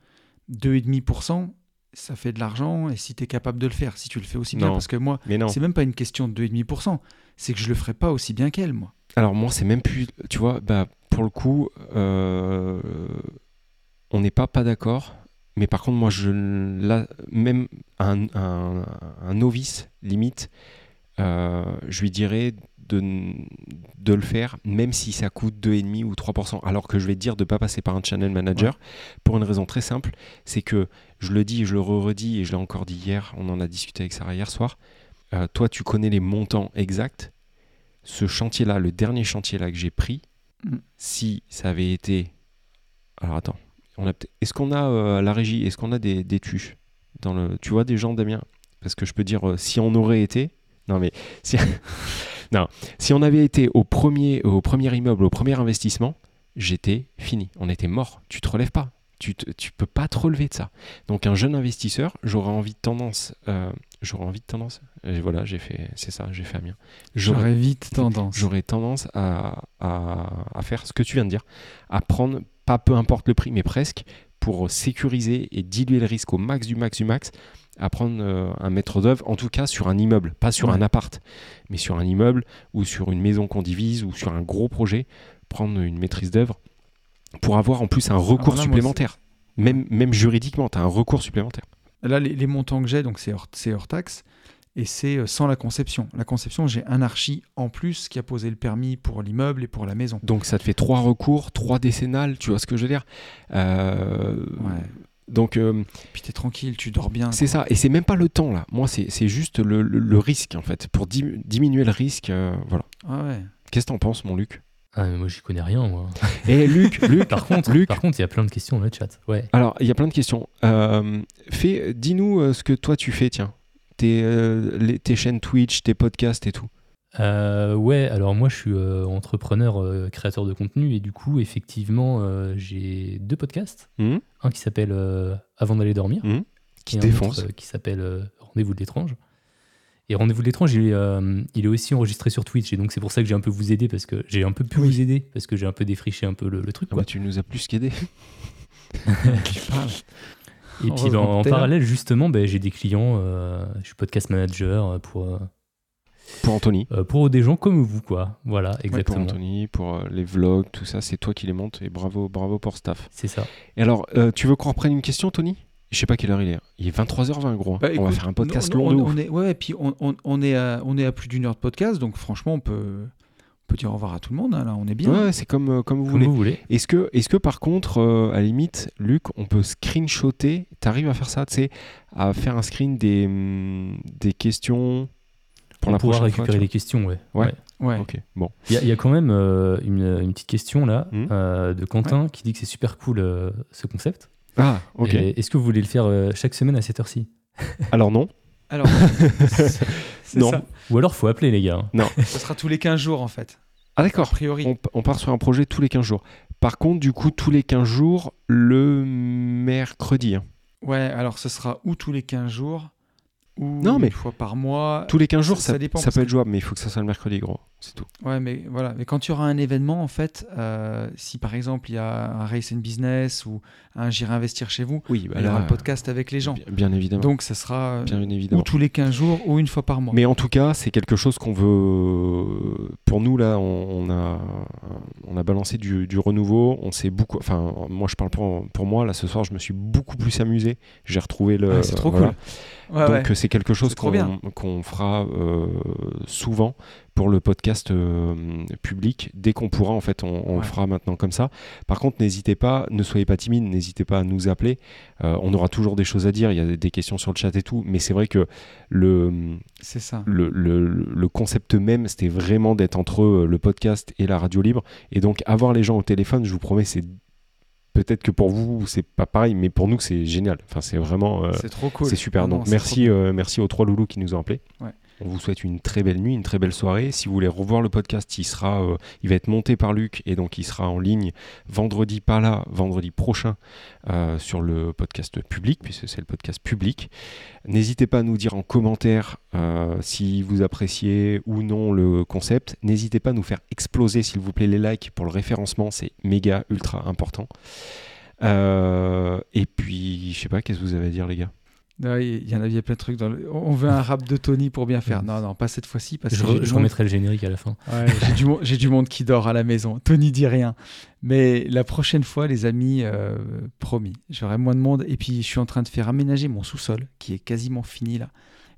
Speaker 1: 2,5%, ça fait de l'argent. Et si tu es capable de le faire, si tu le fais aussi bien, parce que moi, c'est même pas une question de 2,5%, c'est que je le ferai pas aussi bien qu'elle, moi.
Speaker 2: Alors moi, c'est même plus, tu vois, bah, pour le coup, euh, on n'est pas pas d'accord. Mais par contre, moi, je, là, même un, un- un novice, limite, euh, je lui dirais de, de le faire, même si ça coûte 2,5 ou 3%. Alors que je vais te dire de ne pas passer par un channel manager, pour une raison très simple, c'est que je le dis, je le redis, et je l'ai encore dit hier, on en a discuté avec Sarah hier soir, euh, toi, tu connais les montants exacts. Ce chantier-là, le dernier chantier-là que j'ai pris,
Speaker 1: Mm.
Speaker 2: si ça avait été... Alors attends, est-ce qu'on a euh, la régie, est-ce qu'on a des, des tuches dans le... Tu vois des gens, Damien? Parce que je peux dire, euh, si on aurait été... Non mais... Si... non, si on avait été au premier, au premier immeuble, au premier investissement, j'étais fini. On était mort. Tu te relèves pas. Tu, tu peux pas te relever de ça. Donc un jeune investisseur, j'aurais envie de tendance... euh, j'aurais envie de tendance... Et voilà, j'ai fait... C'est ça, j'ai fait Amiens.
Speaker 1: J'aurais vite tendance.
Speaker 2: J'aurais tendance à, à- à faire ce que tu viens de dire, à prendre, pas peu importe le prix, mais presque, pour sécuriser et diluer le risque au max du max du max, à prendre euh, un maître d'œuvre, en tout cas sur un immeuble, pas sur
Speaker 1: Ouais.
Speaker 2: un appart, mais sur un immeuble ou sur une maison qu'on divise ou sur un gros projet, prendre une maîtrise d'œuvre pour avoir en plus un recours
Speaker 1: là, moi,
Speaker 2: supplémentaire. Même, même juridiquement, tu as un recours supplémentaire.
Speaker 1: Là, les, les montants que j'ai, donc c'est hors, c'est hors taxe, et c'est euh, sans la conception. La conception, j'ai un archi en plus qui a posé le permis pour l'immeuble et pour la maison.
Speaker 2: Donc ça te fait trois recours, trois décennales, tu vois ce que je veux dire? Euh,
Speaker 1: Ouais.
Speaker 2: Donc euh,
Speaker 1: Puis t'es tranquille, tu dors bien.
Speaker 2: c'est ça, et c'est même pas le temps là. Moi, c'est c'est juste le, le- le risque en fait. Pour dim- diminuer le risque, euh, voilà.
Speaker 1: Ah ouais.
Speaker 2: Qu'est-ce que t'en penses, mon Luc?
Speaker 3: Ah, mais moi, j'y connais rien, moi. [laughs]
Speaker 2: Eh, Luc, [laughs] Luc,
Speaker 3: Par contre,
Speaker 2: Luc.
Speaker 3: par contre, il y a plein de questions dans le chat. Ouais.
Speaker 2: Alors, il y a plein de questions. Euh, fais, dis-nous euh, ce que toi tu fais, tiens. Tes, euh, les- tes chaînes Twitch, tes podcasts et tout.
Speaker 3: Euh, ouais, alors moi je suis euh, entrepreneur, euh, créateur de contenu et du coup effectivement j'ai deux podcasts.
Speaker 2: Mhm.
Speaker 3: Un qui s'appelle Avant d'aller dormir,
Speaker 2: Mhm. Qui
Speaker 3: et un
Speaker 2: défonce.
Speaker 3: autre, qui s'appelle Rendez-vous de l'étrange. Et Rendez-vous de l'étrange, il, est, il est aussi enregistré sur Twitch et donc c'est pour ça que j'ai un peu vous aider parce que j'ai un peu pu vous aider parce que j'ai un peu défriché un peu le, le truc.
Speaker 2: Ah
Speaker 3: Quoi.
Speaker 2: bah, tu nous as plus qu'aidé. [laughs]
Speaker 3: Et puis ben, en
Speaker 1: là.
Speaker 3: parallèle justement, ben, j'ai des clients, euh, je suis podcast manager pour, euh,
Speaker 2: Pour Anthony.
Speaker 3: euh, pour des gens comme vous quoi. Voilà,
Speaker 2: Ouais, pour
Speaker 3: exactement.
Speaker 2: Anthony, pour euh, les vlogs, tout ça, c'est toi qui les montes et bravo, bravo pour staff.
Speaker 3: c'est ça.
Speaker 2: Et alors, euh, tu veux qu'on reprenne une question, Tony Je sais pas quelle heure il est. Il est 23h20, gros. hein.
Speaker 1: Bah,
Speaker 2: on va faire un podcast
Speaker 1: non,
Speaker 2: long
Speaker 1: non, on, on est, ouais, et puis on, on- on est à, on est à plus d'une heure de podcast, donc franchement, on peut, peut dire au revoir à tout le monde. hein, là, on est bien.
Speaker 2: Ouais, c'est comme, euh, comme vous
Speaker 3: Comme
Speaker 2: voulez.
Speaker 3: vous voulez.
Speaker 2: Est-ce que, est que par contre, euh, à la limite, Luc, on peut screenshotter T'arrives à faire ça, tu sais, à faire un screen des, hum, des questions pour
Speaker 3: on
Speaker 2: la
Speaker 3: pourra
Speaker 2: prochaine fois
Speaker 3: récupérer
Speaker 2: tu
Speaker 3: les questions, ouais.
Speaker 2: Ouais.
Speaker 1: Ouais.
Speaker 2: Ok, bon.
Speaker 3: Il y, a- il y a quand même euh, une, une petite question là
Speaker 2: Hmm.
Speaker 3: euh, de Quentin qui dit que c'est super cool euh, ce concept.
Speaker 2: Ah, ok.
Speaker 3: Est-ce que vous voulez le faire euh, chaque semaine à cette heure-ci?
Speaker 2: Alors non.
Speaker 1: Alors, [laughs] c'est
Speaker 2: Non.
Speaker 1: ça.
Speaker 3: Ou alors faut appeler les gars. hein. [laughs]
Speaker 1: Ce sera tous les 15 jours en fait.
Speaker 2: Ah
Speaker 1: A
Speaker 2: d'accord.
Speaker 1: priori.
Speaker 2: On, on part sur un projet tous les 15 jours. Par contre, du coup, tous les 15 jours, le mercredi. hein.
Speaker 1: Ouais, alors ce sera ou tous les 15 jours ou
Speaker 2: Non, mais-
Speaker 1: une fois par mois.
Speaker 2: Tous les 15 jours,
Speaker 1: ça-
Speaker 2: ça,
Speaker 1: ça dépend,
Speaker 2: ça peut
Speaker 1: que-
Speaker 2: être jouable, mais il faut que ça soit le mercredi, gros. C'est tout.
Speaker 1: Ouais, mais voilà. Mais quand il y aura un événement, en fait, euh, si par exemple il y a un race and business ou un j'irai investir chez vous,
Speaker 2: Oui, bah
Speaker 1: il y aura le podcast avec les gens.
Speaker 2: bien, bien évidemment.
Speaker 1: Donc ça sera euh,
Speaker 2: bien
Speaker 1: ou
Speaker 2: évidemment.
Speaker 1: tous les 15 jours ou une fois par mois.
Speaker 2: Mais en tout cas, c'est quelque chose qu'on veut. Pour nous, là, on, on a, on a balancé du, du renouveau. On s'est beaucoup. Enfin, moi, je parle pour, pour moi. Là, ce soir, je me suis beaucoup plus amusé. J'ai retrouvé le.
Speaker 1: Ouais, c'est trop
Speaker 2: voilà.
Speaker 1: cool. Ouais,
Speaker 2: Donc,
Speaker 1: ouais.
Speaker 2: euh, c'est quelque chose qu'on qu'on fera euh, souvent pour le podcast euh, public. Dès qu'on pourra, en fait, on, on
Speaker 1: Ouais.
Speaker 2: fera maintenant comme ça. Par contre, n'hésitez pas, ne soyez pas timide, n'hésitez pas à nous appeler. Euh, on aura toujours des choses à dire. Il y a des questions sur le chat et tout. Mais c'est vrai que le
Speaker 1: ça.
Speaker 2: le, le- le concept même, c'était vraiment d'être entre le podcast et la radio libre. Et donc, avoir les gens au téléphone, je vous promets, c'est peut-être que pour vous, c'est pas pareil, mais pour nous, c'est génial. Enfin, c'est vraiment. euh,
Speaker 1: C'est trop cool.
Speaker 2: c'est super.
Speaker 1: Non,
Speaker 2: donc, merci, euh, merci aux trois loulous qui nous ont appelés.
Speaker 1: Ouais.
Speaker 2: On vous souhaite une très belle nuit, une très belle soirée. Si vous voulez revoir le podcast, il sera, euh, il va être monté par Luc et donc il sera en ligne vendredi, pas là, vendredi prochain euh, sur le podcast public, puisque c'est le podcast public. N'hésitez pas à nous dire en commentaire euh, si vous appréciez ou non le concept. N'hésitez pas à nous faire exploser, s'il vous plaît, les likes pour le référencement. C'est méga, ultra important. Et puis, je sais pas, qu'est-ce que vous avez à dire, les gars?
Speaker 1: Il y en avait plein de trucs. Dans le- On veut un rap de Tony pour bien faire. Non, non, pas cette fois-ci. Parce
Speaker 3: Je,
Speaker 1: que
Speaker 3: re-
Speaker 1: j'ai du
Speaker 3: je
Speaker 1: monde-
Speaker 3: remettrai le générique à la fin.
Speaker 1: Ouais, j'ai du, mo- j'ai du monde qui dort à la maison. Tony dit rien. Mais la prochaine fois, les amis, euh, promis, j'aurai moins de monde. Et puis, je suis en train de faire aménager mon sous-sol, qui est quasiment fini là.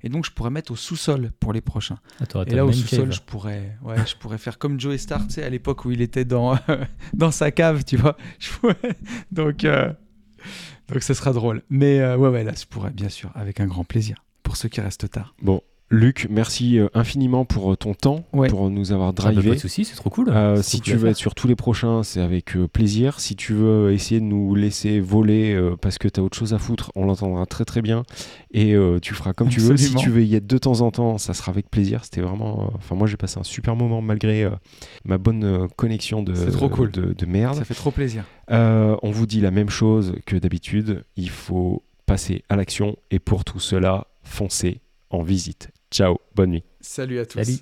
Speaker 1: Et donc, je pourrais mettre au sous-sol pour les prochains.
Speaker 3: Ah,
Speaker 1: Et là, au sous-sol,
Speaker 3: cave.
Speaker 1: je pourrais, ouais, je pourrais faire comme Joey Star, tu sais, à l'époque où il était dans, [laughs] dans sa cave, tu vois. [laughs] Je pourrais- donc, euh, donc, ce sera drôle. Mais euh, ouais, ouais, là, je pourrais, bien sûr, avec un grand plaisir, pour ceux qui restent tard.
Speaker 2: Bon, Luc, merci euh, infiniment pour euh, ton temps,
Speaker 1: Ouais.
Speaker 2: pour nous avoir drivé.
Speaker 3: pas de soucis, c'est trop cool.
Speaker 2: Euh, si
Speaker 3: trop
Speaker 2: tu
Speaker 3: cool
Speaker 2: veux être sur tous les prochains, c'est avec euh, plaisir. Si tu veux essayer de nous laisser voler euh, parce que tu as autre chose à foutre, on l'entendra très très bien. Et euh, tu feras comme tu veux. Si tu veux y être de temps en temps, ça sera avec plaisir. C'était vraiment. euh, Enfin, moi j'ai passé un super moment malgré euh, ma bonne euh, connexion de,
Speaker 1: C'est trop cool.
Speaker 2: de, de merde.
Speaker 1: Ça fait trop plaisir.
Speaker 2: Euh, on vous dit la même chose que d'habitude. Il faut passer à l'action. Et pour tout cela, foncez en visite. Ciao, bonne nuit.
Speaker 1: Salut à tous.
Speaker 3: Salut.